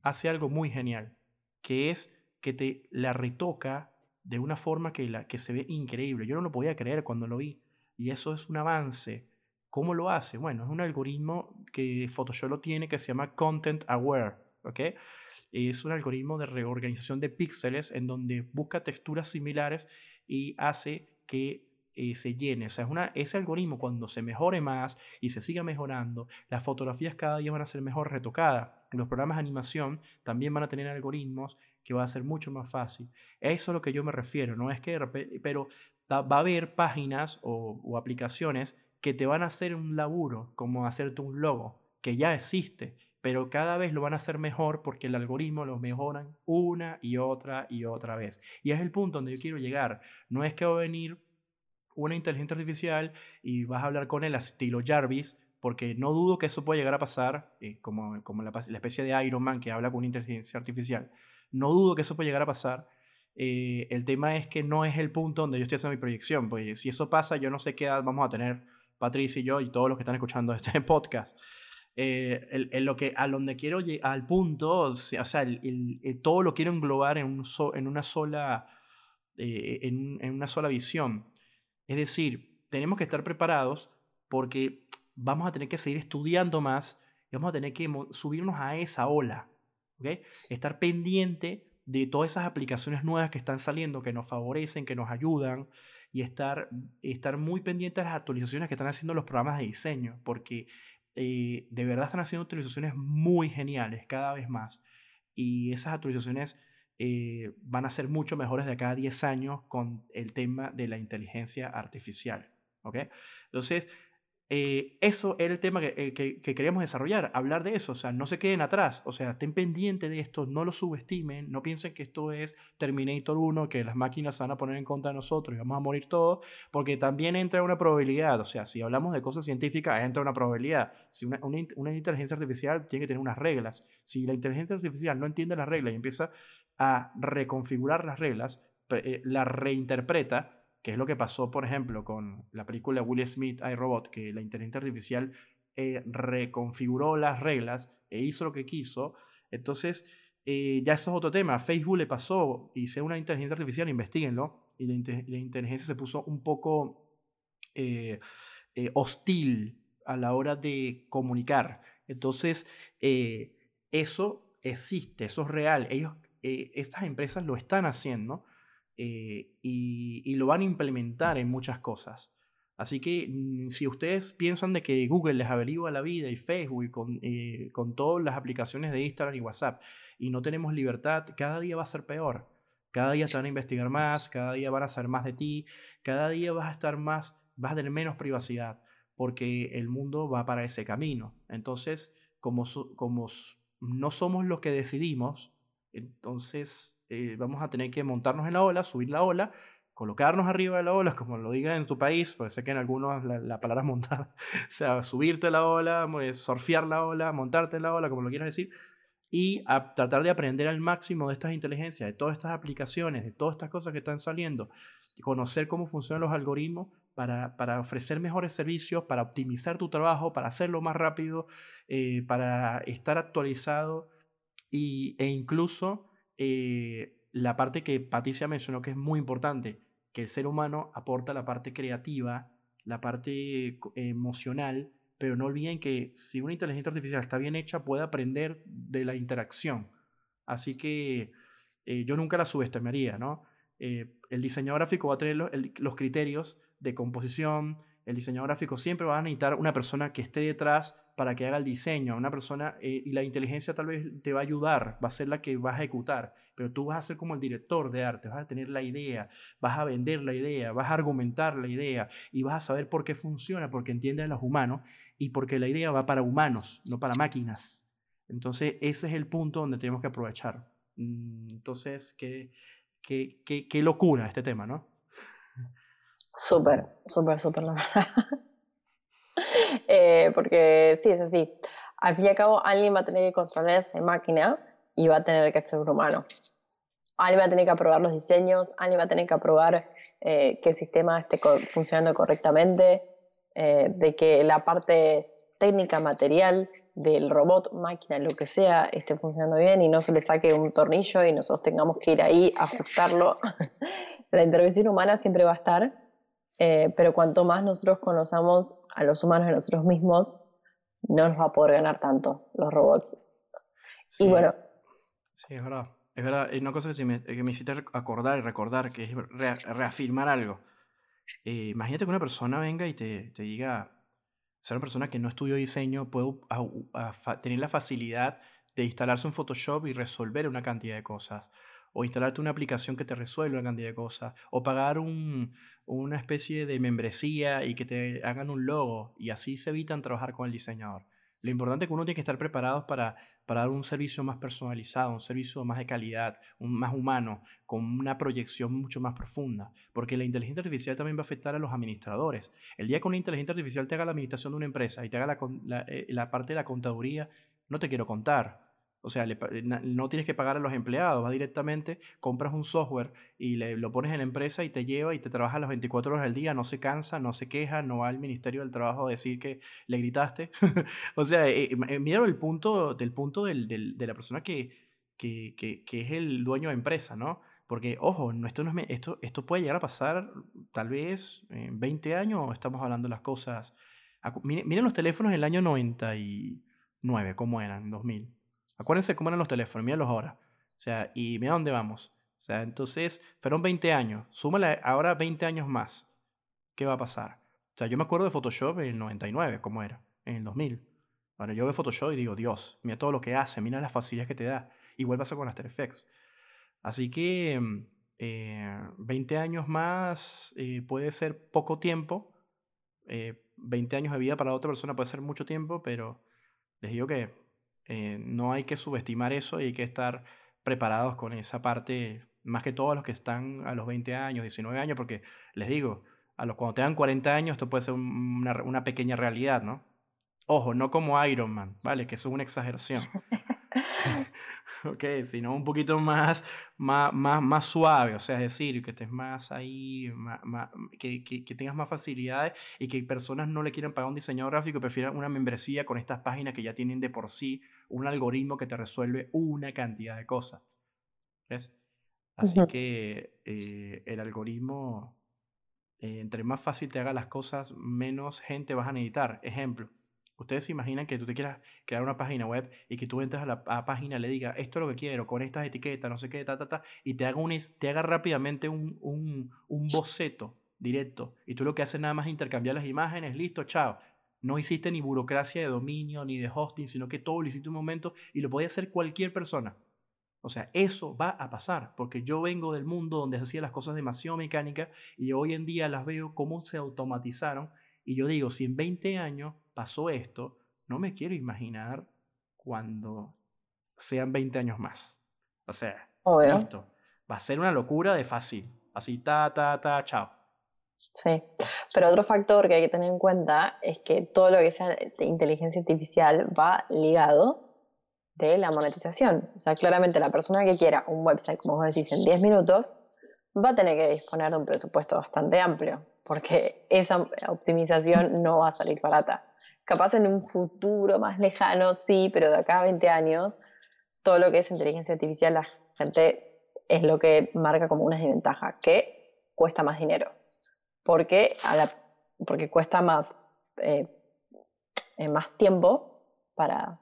hace algo muy genial, que es que te la retoca de una forma que, la, que se ve increíble. Yo no lo podía creer cuando lo vi. Y eso es un avance. ¿Cómo lo hace? Bueno, es un algoritmo que Photoshop lo tiene que se llama Content Aware. ¿ok? Es un algoritmo de reorganización de píxeles en donde busca texturas similares y hace que eh, se llene. O sea, es una, ese algoritmo cuando se mejore más y se siga mejorando, las fotografías cada día van a ser mejor retocadas. Los programas de animación también van a tener algoritmos que va a ser mucho más fácil. Eso es a lo que yo me refiero, no es que, pero va a haber páginas o, o aplicaciones que te van a hacer un laburo, como hacerte un logo, que ya existe, pero cada vez lo van a hacer mejor porque el algoritmo lo mejoran una y otra y otra vez. Y es el punto donde yo quiero llegar. No es que va a venir una inteligencia artificial y vas a hablar con él estilo Jarvis, porque no dudo que eso pueda llegar a pasar, eh, como, como la, especie de Iron Man que habla con una inteligencia artificial. No dudo que eso pueda llegar a pasar. Eh, el tema es que no es el punto donde yo estoy haciendo mi proyección, pues si eso pasa, yo no sé qué edad vamos a tener Patricia y yo y todos los que están escuchando este <laughs> podcast. Eh, lo que, a donde quiero llegar, al punto, o sea, todo lo quiero englobar en, un en una sola, eh, en, una sola visión. Es decir, tenemos que estar preparados porque vamos a tener que seguir estudiando más y vamos a tener que subirnos a esa ola. ¿okay? Estar pendiente de todas esas aplicaciones nuevas que están saliendo, que nos favorecen, que nos ayudan, y estar, estar muy pendiente de las actualizaciones que están haciendo los programas de diseño, porque eh, de verdad están haciendo actualizaciones muy geniales cada vez más. Y esas actualizaciones eh, van a ser mucho mejores de cada 10 años con el tema de la inteligencia artificial. ¿ok? Entonces, eh, eso era el tema eh, que, que, queríamos desarrollar, hablar de eso, o sea, no se queden atrás, o sea, estén pendientes de esto, no lo subestimen, no piensen que esto es Terminator 1, que las máquinas se van a poner en contra de nosotros y vamos a morir todos, porque también entra una probabilidad, o sea, si hablamos de cosas científicas, entra una probabilidad, si una, una, inteligencia artificial tiene que tener unas reglas, si la inteligencia artificial no entiende las reglas y empieza a reconfigurar las reglas, eh, la reinterpreta, que es lo que pasó, por ejemplo, con la película Will Smith, I, Robot, que la inteligencia artificial eh, reconfiguró las reglas e hizo lo que quiso. Entonces, eh, ya eso es otro tema. Facebook le pasó, hice una inteligencia artificial, investiguenlo, y la, inteligencia se puso un poco eh, hostil a la hora de comunicar. Entonces, eso existe, eso es real. Ellos, estas empresas lo están haciendo eh, y, lo van a implementar en muchas cosas. Así que mm, si ustedes piensan de que Google les averigua la vida y Facebook con, eh, con todas las aplicaciones de Instagram y WhatsApp y no tenemos libertad, cada día va a ser peor. Cada día te van a investigar más, cada día van a saber más de ti, cada día vas a estar más, vas a tener menos privacidad, porque el mundo va para ese camino. Entonces, como, como no somos los que decidimos, entonces eh, vamos a tener que montarnos en la ola, subir la ola, colocarnos arriba de la ola, <laughs> como lo digan en tu país, porque sé que en algunos la, palabra es <laughs> montar, o sea, subirte la ola, surfear la ola, montarte la ola, como lo quieras decir, y a tratar de aprender al máximo de estas inteligencias, de todas estas aplicaciones, de todas estas cosas que están saliendo, conocer cómo funcionan los algoritmos para, para ofrecer mejores servicios, para optimizar tu trabajo, para hacerlo más rápido, eh, para estar actualizado y, e incluso eh, la parte que Patricia mencionó que es muy importante, que el ser humano aporta la parte creativa, la parte emocional, pero no olviden que si una inteligencia artificial está bien hecha, puede aprender de la interacción. Así que eh, yo nunca la subestimaría, ¿no? Eh, el diseñador gráfico va a tener los, criterios de composición, el diseñador gráfico siempre va a necesitar una persona que esté detrás para que haga el diseño, una persona, eh, y la inteligencia tal vez te va a ayudar, va a ser la que va a ejecutar, pero tú vas a ser como el director de arte, vas a tener la idea, vas a vender la idea, vas a argumentar la idea y vas a saber por qué funciona, porque entiende a los humanos y porque la idea va para humanos, no para máquinas. Entonces, ese es el punto donde tenemos que aprovechar. Mm, entonces, qué locura este tema, ¿no? Súper, súper, súper, la verdad. <laughs> Eh, porque sí, es así. Al fin y al cabo, alguien va a tener que controlar esa máquina y va a tener que ser un humano. Alguien va a tener que aprobar los diseños, alguien va a tener que aprobar eh, que el sistema esté funcionando correctamente, eh, de que la parte técnica, material del robot, máquina, lo que sea, esté funcionando bien y no se le saque un tornillo y nosotros tengamos que ir ahí a ajustarlo. <laughs> la intervención humana siempre va a estar, eh, pero cuanto más nosotros conozcamos a los humanos de nosotros mismos, no nos va a poder ganar tanto los robots. Y bueno, Sí, es verdad. Es verdad. Hay una cosa que me, que me hiciste acordar y recordar, que es reafirmar algo. Eh, imagínate que una persona venga y te, te diga, ser una persona que no estudió diseño puede tener la facilidad de instalarse un Photoshop y resolver una cantidad de cosas. O instalarte una aplicación que te resuelva una cantidad de cosas. O pagar un, una especie de membresía y que te hagan un logo. Y así se evitan trabajar con el diseñador. Lo importante es que uno tiene que estar preparado para, dar un servicio más personalizado, un servicio más de calidad, un, más humano, con una proyección mucho más profunda. Porque la inteligencia artificial también va a afectar a los administradores. El día que una inteligencia artificial te haga la administración de una empresa y te haga la, eh, la parte de la contaduría, no te quiero contar. O sea, no tienes que pagar a los empleados, vas directamente, compras un software y le, lo pones en la empresa y te lleva y te trabaja las 24 horas al día, no se cansa, no se queja, no va al Ministerio del Trabajo a decir que le gritaste. <laughs> o sea, eh, eh, mira el punto, del punto del, de la persona que, que, que, es el dueño de empresa, ¿no? Porque, ojo, esto, no es, esto, esto puede llegar a pasar tal vez en 20 años, estamos hablando de las cosas. Miren, los teléfonos del año 99, ¿cómo eran? En 2000. Acuérdense cómo eran los teléfonos, míralos ahora. O sea, y mira dónde vamos. O sea, entonces, fueron 20 años. Súmale ahora 20 años más. ¿Qué va a pasar? O sea, yo me acuerdo de Photoshop en el 99, ¿cómo era? En el 2000. Bueno, yo veo Photoshop y digo, Dios, mira todo lo que hace, mira las facilidades que te da. Igual pasa con After Effects. Así que 20 eh, años más eh, puede ser poco tiempo. 20 eh, años de vida para otra persona puede ser mucho tiempo, pero les digo que eh, no hay que subestimar eso y hay que estar preparados con esa parte, más que todos los que están a los 20 años, 19 años, porque les digo, a los cuando tengan 40 años esto puede ser una, pequeña realidad, ¿no? Ojo, no como Iron Man, ¿vale? Que eso es una exageración. <laughs> <laughs> ok, sino un poquito más, más, más, más suave, o sea, es decir, que estés más ahí, que, que, que, tengas más facilidades y que personas no le quieran pagar un diseñador gráfico prefieran una membresía con estas páginas que ya tienen de por sí un algoritmo que te resuelve una cantidad de cosas. ¿Ves? Así que eh, el algoritmo, eh, entre más fácil te haga las cosas, menos gente vas a necesitar. Ejemplo, Ustedes se imaginan que tú te quieras crear una página web y que tú entres a la página y le digas, esto es lo que quiero, con estas etiquetas, no sé qué, ta, ta, ta, y te haga, un, te haga rápidamente un, un, un boceto directo. Y tú lo que haces nada más es intercambiar las imágenes, listo, chao. No hiciste ni burocracia de dominio ni de hosting, sino que todo lo hiciste un momento y lo podía hacer cualquier persona. O sea, eso va a pasar, porque yo vengo del mundo donde se hacían las cosas demasiado mecánicas y hoy en día las veo cómo se automatizaron. Y yo digo, si en 20 años pasó esto, no me quiero imaginar cuando sean 20 años más. O sea, listo. va a ser una locura de fácil. Así, ta, ta, ta, chao. Sí, pero otro factor que hay que tener en cuenta es que todo lo que sea inteligencia artificial va ligado de la monetización. O sea, claramente la persona que quiera un website, como vos decís, en 10 minutos, va a tener que disponer de un presupuesto bastante amplio, porque esa optimización no va a salir barata. Capaz en un futuro más lejano, sí, pero de acá a 20 años, todo lo que es inteligencia artificial, la gente es lo que marca como una desventaja, que cuesta más dinero, porque, porque cuesta más, eh, eh, más tiempo para,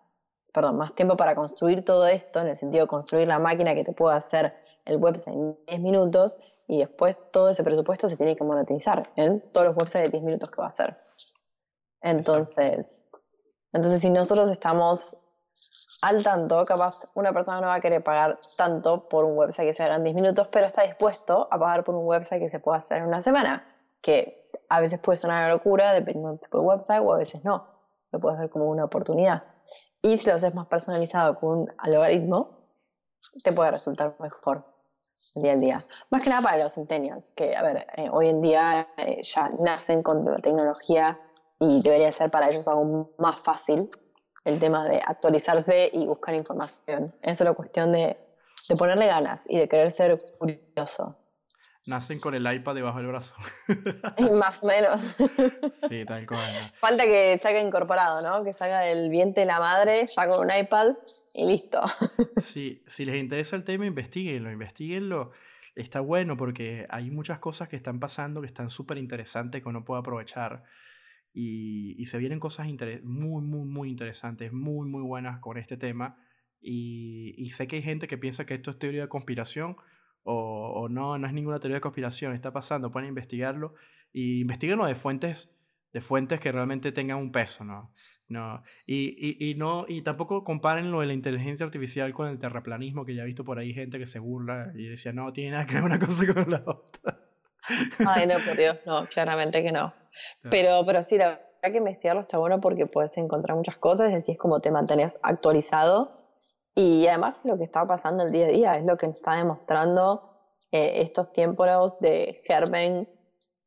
perdón, más tiempo para construir todo esto, en el sentido de construir la máquina que te pueda hacer el website en 10 minutos y después todo ese presupuesto se tiene que monetizar en todos los websites de 10 minutos que va a hacer. Entonces, entonces si nosotros estamos al tanto, capaz una persona no va a querer pagar tanto por un website que se haga en 10 minutos, pero está dispuesto a pagar por un website que se pueda hacer en una semana, que a veces puede sonar una locura dependiendo del tipo de website o a veces no. Lo puedes ver como una oportunidad. Y si lo haces más personalizado con un algoritmo, te puede resultar mejor el día a día. Más que nada para los centennials, que, a ver, eh, hoy en día eh, ya nacen con la tecnología y debería ser para ellos aún más fácil el tema de actualizarse y buscar información. Es solo cuestión de, de ponerle ganas y de querer ser curioso. Nacen con el iPad debajo del brazo. <laughs> Más o menos. Sí, tal cual. Falta que salga incorporado, ¿no? Que salga del vientre de la madre ya con un iPad y listo. Sí, si les interesa el tema, investiguenlo, investiguenlo. Está bueno porque hay muchas cosas que están pasando que están súper interesantes que uno puede aprovechar. Y, y se vienen cosas muy, muy, muy interesantes, muy, muy buenas con este tema. Y, y sé que hay gente que piensa que esto es teoría de conspiración o, no, no es ninguna teoría de conspiración, está pasando, pueden investigarlo y investigarlo de fuentes, de fuentes que realmente tengan un peso, ¿no? No, y, y, y, no, y tampoco comparen lo de la inteligencia artificial con el terraplanismo, que ya he visto por ahí gente que se burla y decía, no, tiene nada que ver una cosa con la otra. Ay, no, por Dios, no, claramente que no. <laughs> Pero, pero sí, la verdad que investigarlo está bueno porque puedes encontrar muchas cosas, es decir, es como te mantenés actualizado y además lo que está pasando el día a día, es lo que nos está demostrando eh, estos tiempos de Germen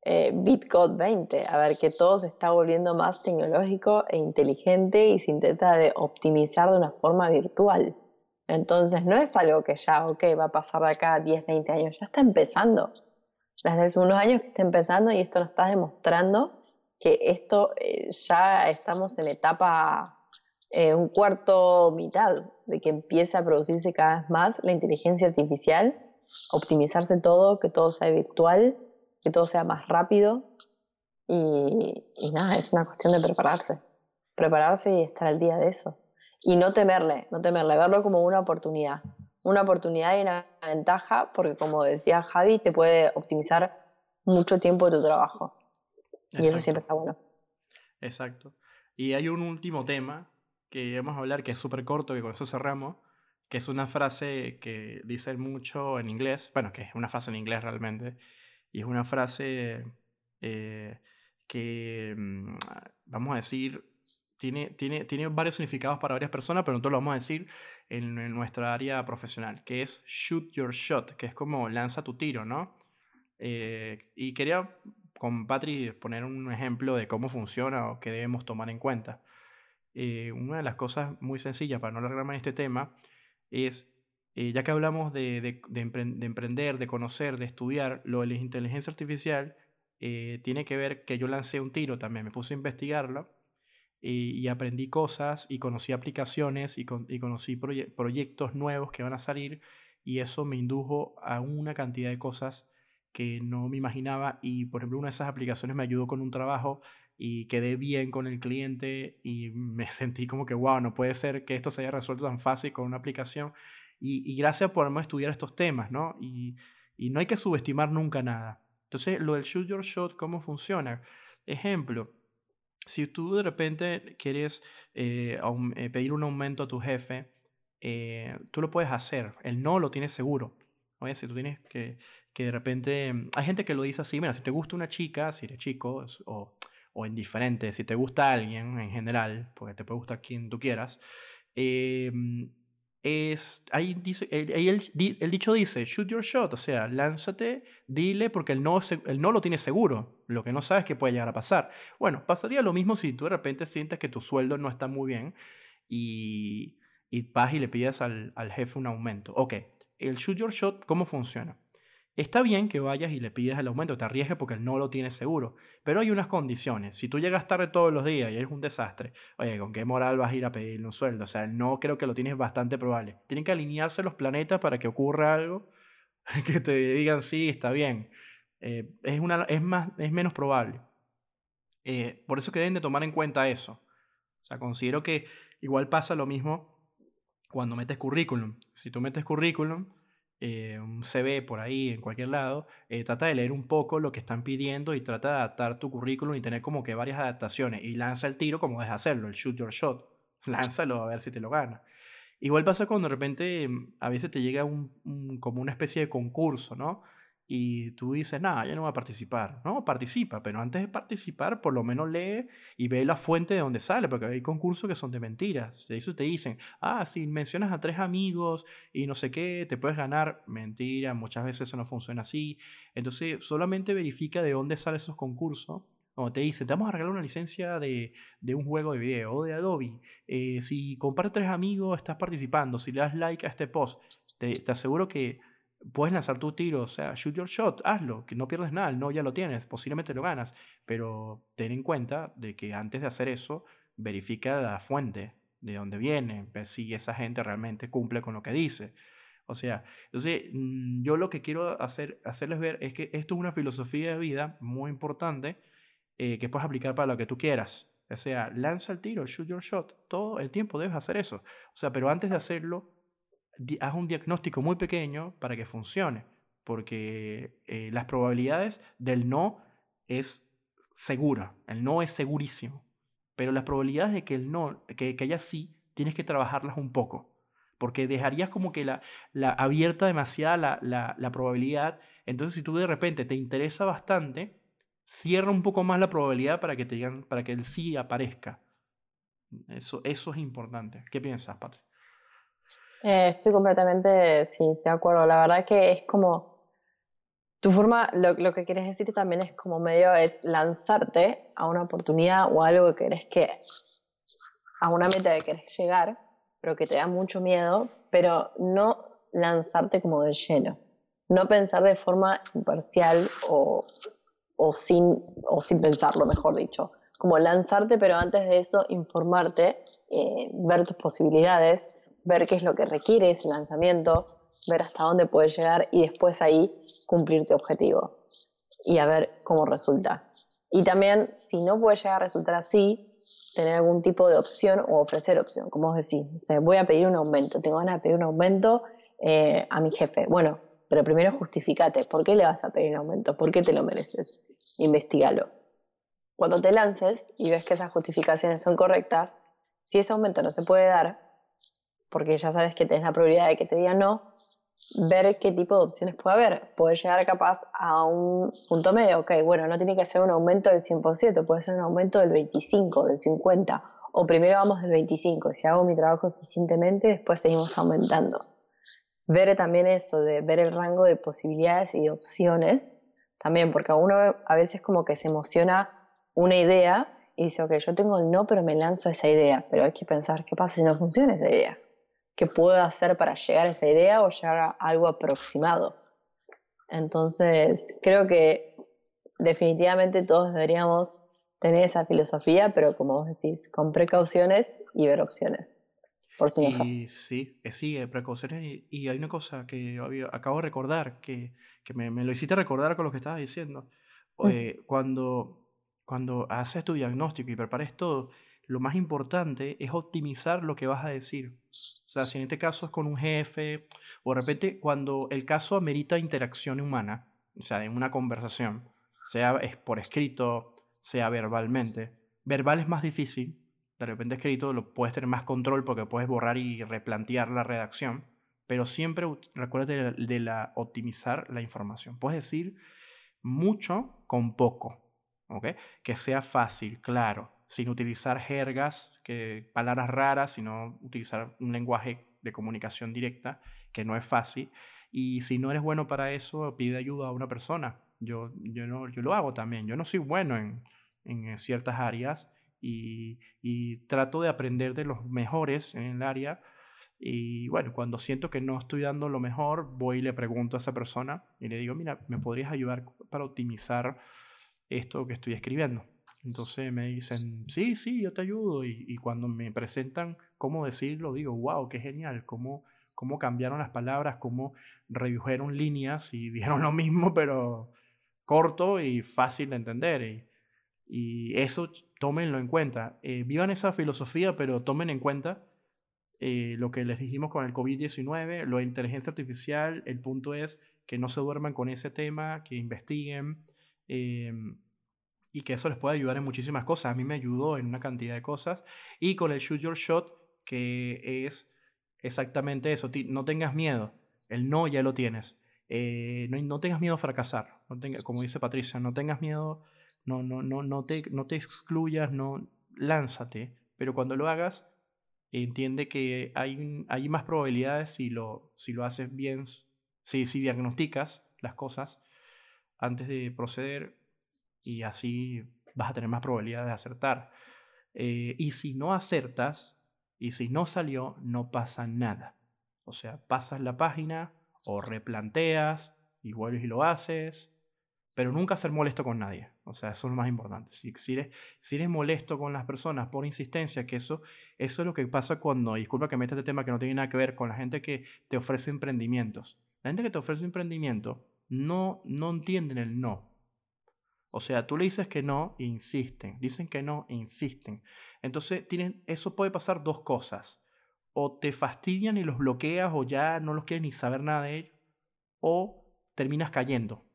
eh, Bitcode 20. A ver, que todo se está volviendo más tecnológico e inteligente y se intenta de optimizar de una forma virtual. Entonces no es algo que ya, ok, va a pasar de acá a 10, 20 años, ya está empezando. Desde hace unos años que está empezando y esto nos está demostrando que esto eh, ya estamos en etapa eh, un cuarto mitad de que empiece a producirse cada vez más la inteligencia artificial, optimizarse todo, que todo sea virtual, que todo sea más rápido. Y, nada, es una cuestión de prepararse. Prepararse y estar al día de eso. Y no temerle, no temerle, verlo como una oportunidad. Una oportunidad y una ventaja, porque como decía Javi, te puede optimizar mucho tiempo de tu trabajo. Y eso siempre está bueno. Exacto. Y hay un último tema que vamos a hablar, que es súper corto, que con eso cerramos, que es una frase que dice mucho en inglés, bueno, que es una frase en inglés realmente, y es una frase eh, que, mm, vamos a decir, tiene, tiene, tiene varios significados para varias personas, pero nosotros lo vamos a decir en, nuestra área profesional, que es shoot your shot, que es como lanza tu tiro, ¿no? Eh, y quería con Patri poner un ejemplo de cómo funciona o qué debemos tomar en cuenta. Eh, una de las cosas muy sencillas para no alargarme en este tema es, eh, ya que hablamos de, de, emprender, de conocer, de estudiar, lo de la inteligencia artificial eh, tiene que ver que yo lancé un tiro también, me puse a investigarlo y, aprendí cosas y conocí aplicaciones y, y conocí proyectos nuevos que van a salir y eso me indujo a una cantidad de cosas que no me imaginaba y por ejemplo una de esas aplicaciones me ayudó con un trabajo y quedé bien con el cliente y me <laughs> sentí como que, wow, no puede ser que esto se haya resuelto tan fácil con una aplicación. Y, gracias por estudiar estos temas, ¿no? Y, y, no hay que subestimar nunca nada. Entonces, lo del shoot your shot, ¿cómo funciona? Ejemplo, si tú de repente quieres eh, eh, pedir un aumento a tu jefe, eh, tú lo puedes hacer. El no lo tienes seguro. Oye, si tú tienes que, que de repente... Hay gente que lo dice así, mira, si te gusta una chica, si eres chico, o o indiferente, si te gusta alguien en general, porque te puede gustar quien tú quieras, em, es, ahí dice, el, dicho dice, shoot your shot, o sea, lánzate, dile, porque el no, el no lo tiene seguro, lo que no sabes que puede llegar a pasar. Bueno, pasaría lo mismo si tú de repente sientes que tu sueldo no está muy bien y, y vas y le pides al, al jefe un aumento. Ok, el shoot your shot, ¿cómo funciona? Está bien que vayas y le pidas el aumento, te arriesgues porque no lo tiene seguro, pero hay unas condiciones. Si tú llegas tarde todos los días y eres un desastre, oye, ¿con qué moral vas a ir a pedirle un sueldo? O sea, no creo que lo tienes bastante probable. Tienen que alinearse los planetas para que ocurra algo <laughs> que te digan sí, está bien. Eh, es, una, es, más, es menos probable. Eh, por eso que deben de tomar en cuenta eso. O sea, considero que igual pasa lo mismo cuando metes currículum. Si tú metes currículum, eh, un CV por ahí, en cualquier lado, eh, trata de leer un poco lo que están pidiendo y trata de adaptar tu currículum y tener como que varias adaptaciones. Y lanza el tiro como deja hacerlo, el shoot your shot. <laughs> Lánzalo a ver si te lo gana. Igual pasa cuando de repente mm, a veces te llega un, como una especie de concurso, ¿no? Y tú dices, nada, yo no voy a participar. No, participa, pero antes de participar, por lo menos lee y ve la fuente de donde sale, porque hay concursos que son de mentiras. De eso te dicen, ah, si mencionas a tres amigos y no sé qué, te puedes ganar. Mentira, muchas veces eso no funciona así. Entonces, solamente verifica de dónde salen esos concursos. Como te dice, te vamos a regalar una licencia de, de un juego de video de Adobe. Eh, si compartes tres amigos, estás participando. Si le das like a este post, te, te aseguro que puedes lanzar tu tiro, o sea, shoot your shot, hazlo, que no pierdes nada, no ya lo tienes, posiblemente lo ganas, pero ten en cuenta de que antes de hacer eso, verifica la fuente, de dónde viene, ver si esa gente realmente cumple con lo que dice. O sea, entonces mm, yo lo que quiero hacer, hacerles ver es que esto es una filosofía de vida muy importante eh, que puedes aplicar para lo que tú quieras. O sea, lanza el tiro, shoot your shot, todo el tiempo debes hacer eso. O sea, pero antes de hacerlo, haz un diagnóstico muy pequeño para que funcione, porque eh, las probabilidades del no es segura, el no es segurísimo, pero las probabilidades de que el no, que, que haya sí, tienes que trabajarlas un poco, porque dejarías como que la, la abierta demasiada la, la, la probabilidad, entonces si tú de repente te interesa bastante, cierra un poco más la probabilidad para que te para que el sí aparezca. Eso, eso es importante. ¿Qué piensas, Patrick? Eh, estoy completamente, sí, de acuerdo. La verdad que es como, tu forma, lo, que quieres decir también es como medio, es lanzarte a una oportunidad o algo que querés que, a una meta que querés llegar, pero que te da mucho miedo, pero no lanzarte como de lleno. No pensar de forma imparcial o, o, sin, o sin pensarlo, mejor dicho. Como lanzarte, pero antes de eso informarte, eh, ver tus posibilidades, ver qué es lo que requiere ese lanzamiento, ver hasta dónde puedes llegar y después ahí cumplir tu objetivo y a ver cómo resulta. Y también, si no puede llegar a resultar así, tener algún tipo de opción o ofrecer opción. Como vos decís, voy a pedir un aumento, tengo ganas de pedir un aumento eh, a mi jefe. Bueno, pero primero justificate, ¿por qué le vas a pedir un aumento? ¿Por qué te lo mereces? Investígalo. Cuando te lances y ves que esas justificaciones son correctas, si ese aumento no se puede dar, porque ya sabes que tienes la probabilidad de que te digan no, ver qué tipo de opciones puede haber. Puede llegar capaz a un punto medio, ok, bueno, no tiene que ser un aumento del 100%, puede ser un aumento del 25, del 50, o primero vamos del 25, si hago mi trabajo eficientemente, después seguimos aumentando. Ver también eso, de ver el rango de posibilidades y opciones, también, porque uno a veces como que se emociona una idea y dice, ok, yo tengo el no, pero me lanzo a esa idea, pero hay que pensar, ¿qué pasa si no funciona esa idea? Qué puedo hacer para llegar a esa idea o llegar a algo aproximado. Entonces, creo que definitivamente todos deberíamos tener esa filosofía, pero como vos decís, con precauciones y ver opciones. Por si no y, sí, eh, sí, precauciones. Y, hay una cosa que acabo de recordar, que, que me, me, lo hiciste recordar con lo que estabas diciendo. Mm. Eh, cuando, cuando haces tu diagnóstico y prepares todo, lo más importante es optimizar lo que vas a decir. O sea, si en este caso es con un jefe, o de repente cuando el caso amerita interacción humana, o sea, en una conversación, sea por escrito, sea verbalmente. Verbal es más difícil, de repente escrito lo puedes tener más control porque puedes borrar y replantear la redacción, pero siempre recuérdate de la optimizar la información. Puedes decir mucho con poco, ¿ok? Que sea fácil, claro, sin utilizar jergas, que, palabras raras, sino utilizar un lenguaje de comunicación directa, que no es fácil. Y si no eres bueno para eso, pide ayuda a una persona. Yo, yo, no, yo lo hago también. Yo no soy bueno en, en ciertas áreas y, y, trato de aprender de los mejores en el área. Y bueno, cuando siento que no estoy dando lo mejor, voy y le pregunto a esa persona y le digo, mira, ¿me podrías ayudar para optimizar esto que estoy escribiendo? Entonces me dicen, sí, sí, yo te ayudo. Y, y cuando me presentan cómo decirlo, digo, wow, qué genial, cómo, cómo cambiaron las palabras, cómo redujeron líneas y <laughs> dijeron lo mismo, pero corto y fácil de entender. Y, y eso tómenlo en cuenta. Eh, vivan esa filosofía, pero tomen en cuenta eh, lo que les dijimos con el COVID-19, lo de inteligencia artificial. El punto es que no se duerman con ese tema, que investiguen eh, y que eso les puede ayudar en muchísimas cosas. A mí me ayudó en una cantidad de cosas. Y con el Shoot Your Shot, que es exactamente eso. No tengas miedo. El no ya lo tienes. no, no, tengas miedo a fracasar. No como dice Patricia, no tengas miedo no, no, no, no, te, no te excluyas, no, lánzate, pero cuando lo hagas, entiende que hay, hay más probabilidades si lo, si lo haces bien, si, si diagnosticas las cosas antes de proceder y así vas a tener más probabilidades de acertar. Eh, y si no acertas, y si no salió, no pasa nada. O sea, pasas la página o replanteas y vuelves y lo haces, pero nunca ser molesto con nadie. O sea, eso es lo más importante. Si, si, eres, si eres molesto con las personas por insistencia, que eso, eso es lo que pasa cuando, disculpa que meta este tema que no tiene nada que ver con la gente que te ofrece emprendimientos. La gente que te ofrece emprendimiento no, no entienden el no. O sea, tú le dices que no insisten. Dicen que no insisten. Entonces, tienen, eso puede pasar dos cosas. O te fastidian y los bloqueas o ya no los quieres ni saber nada de ellos. O terminas cayendo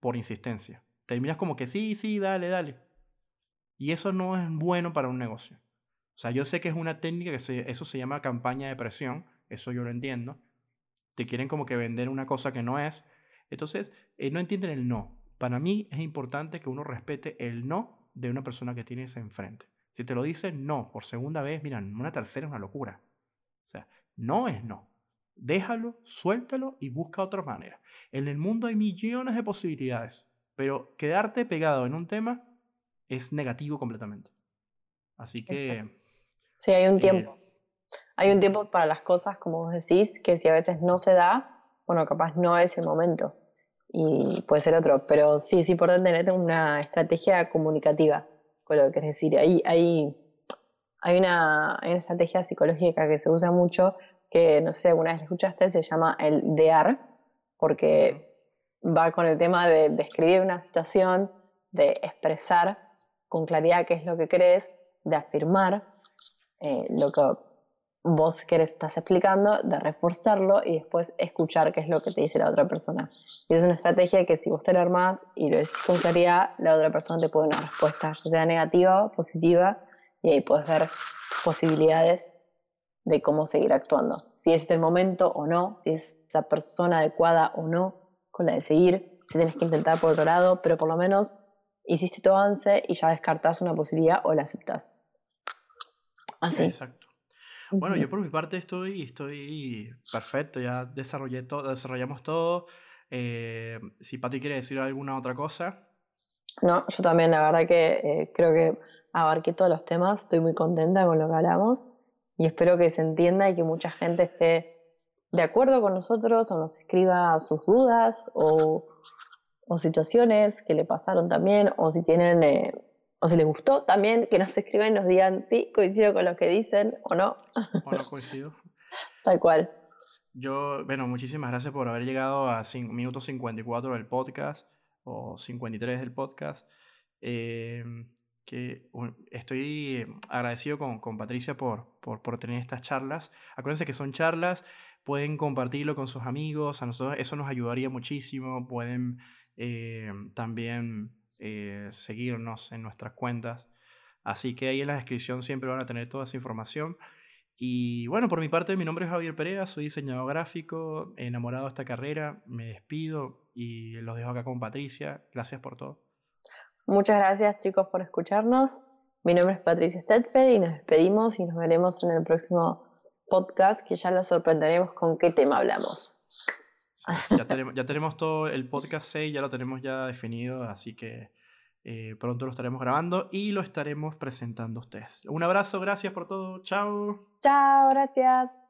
por insistencia. Terminas como que sí, sí, dale, dale. Y eso no es bueno para un negocio. O sea, yo sé que es una técnica que se, eso se llama campaña de presión, eso yo lo entiendo. Te quieren como que vender una cosa que no es. Entonces, eh, no entienden el no. Para mí es importante que uno respete el no de una persona que tienes enfrente. Si te lo dicen no por segunda vez, miran, una tercera es una locura. O sea, no es no. Déjalo, suéltalo y busca otra manera. En el mundo hay millones de posibilidades, pero quedarte pegado en un tema es negativo completamente. Así que... Sí, hay un eh, tiempo. Hay un tiempo para las cosas, como vos decís, que si a veces no se da, bueno, capaz no es el momento y puede ser otro, pero sí es importante tener una estrategia comunicativa con lo que querés decir. Hay, hay, hay, una, hay una estrategia psicológica que se usa mucho que no sé si alguna vez escuchaste, se llama el DEAR, porque va con el tema de describir una situación, de expresar con claridad qué es lo que crees, de afirmar eh, lo que vos querés, estás explicando, de reforzarlo y después escuchar qué es lo que te dice la otra persona. Y es una estrategia que si vos te lo armás y lo decís con claridad, la otra persona te puede dar una respuesta, ya sea negativa positiva, y ahí puedes ver posibilidades de cómo seguir actuando. Si es el momento o no, si es esa persona adecuada o no con la de seguir, si tienes que intentar por otro lado, pero por lo menos hiciste tu avance y ya descartas una posibilidad o la aceptas. Así. Exacto. Bueno, yo por mi parte estoy, estoy perfecto, ya desarrollé todo, desarrollamos todo. Eh, si Pati quiere decir alguna otra cosa. No, yo también, la verdad que eh, creo que abarqué todos los temas, estoy muy contenta con lo que hablamos y espero que se entienda y que mucha gente esté de acuerdo con nosotros o nos escriba sus dudas o, situaciones que le pasaron también o si tienen eh, o si les gustó también que nos escriban y nos digan sí, coincido con lo que dicen o no. O no coincido. <laughs> Tal cual. Yo, bueno, muchísimas gracias por haber llegado a minuto 54 del podcast o 53 del podcast. Eh, que estoy agradecido con, con Patricia por, por, por, tener estas charlas. Acuérdense que son charlas, pueden compartirlo con sus amigos, a nosotros eso nos ayudaría muchísimo, pueden eh, también eh, seguirnos en nuestras cuentas. Así que ahí en la descripción siempre van a tener toda esa información. Y bueno, por mi parte, mi nombre es Javier Perea, soy diseñador gráfico, enamorado de esta carrera, me despido y los dejo acá con Patricia. Gracias por todo. Muchas gracias chicos por escucharnos Mi nombre es Patricia Stedfeld y nos despedimos y nos veremos en el próximo podcast que ya lo sorprenderemos con qué tema hablamos. <laughs> ya, tenemos, ya tenemos todo el podcast 6, ya lo tenemos ya definido, así que eh, pronto lo estaremos grabando y lo estaremos presentando a ustedes. Un abrazo, gracias por todo, chao. Chao, gracias.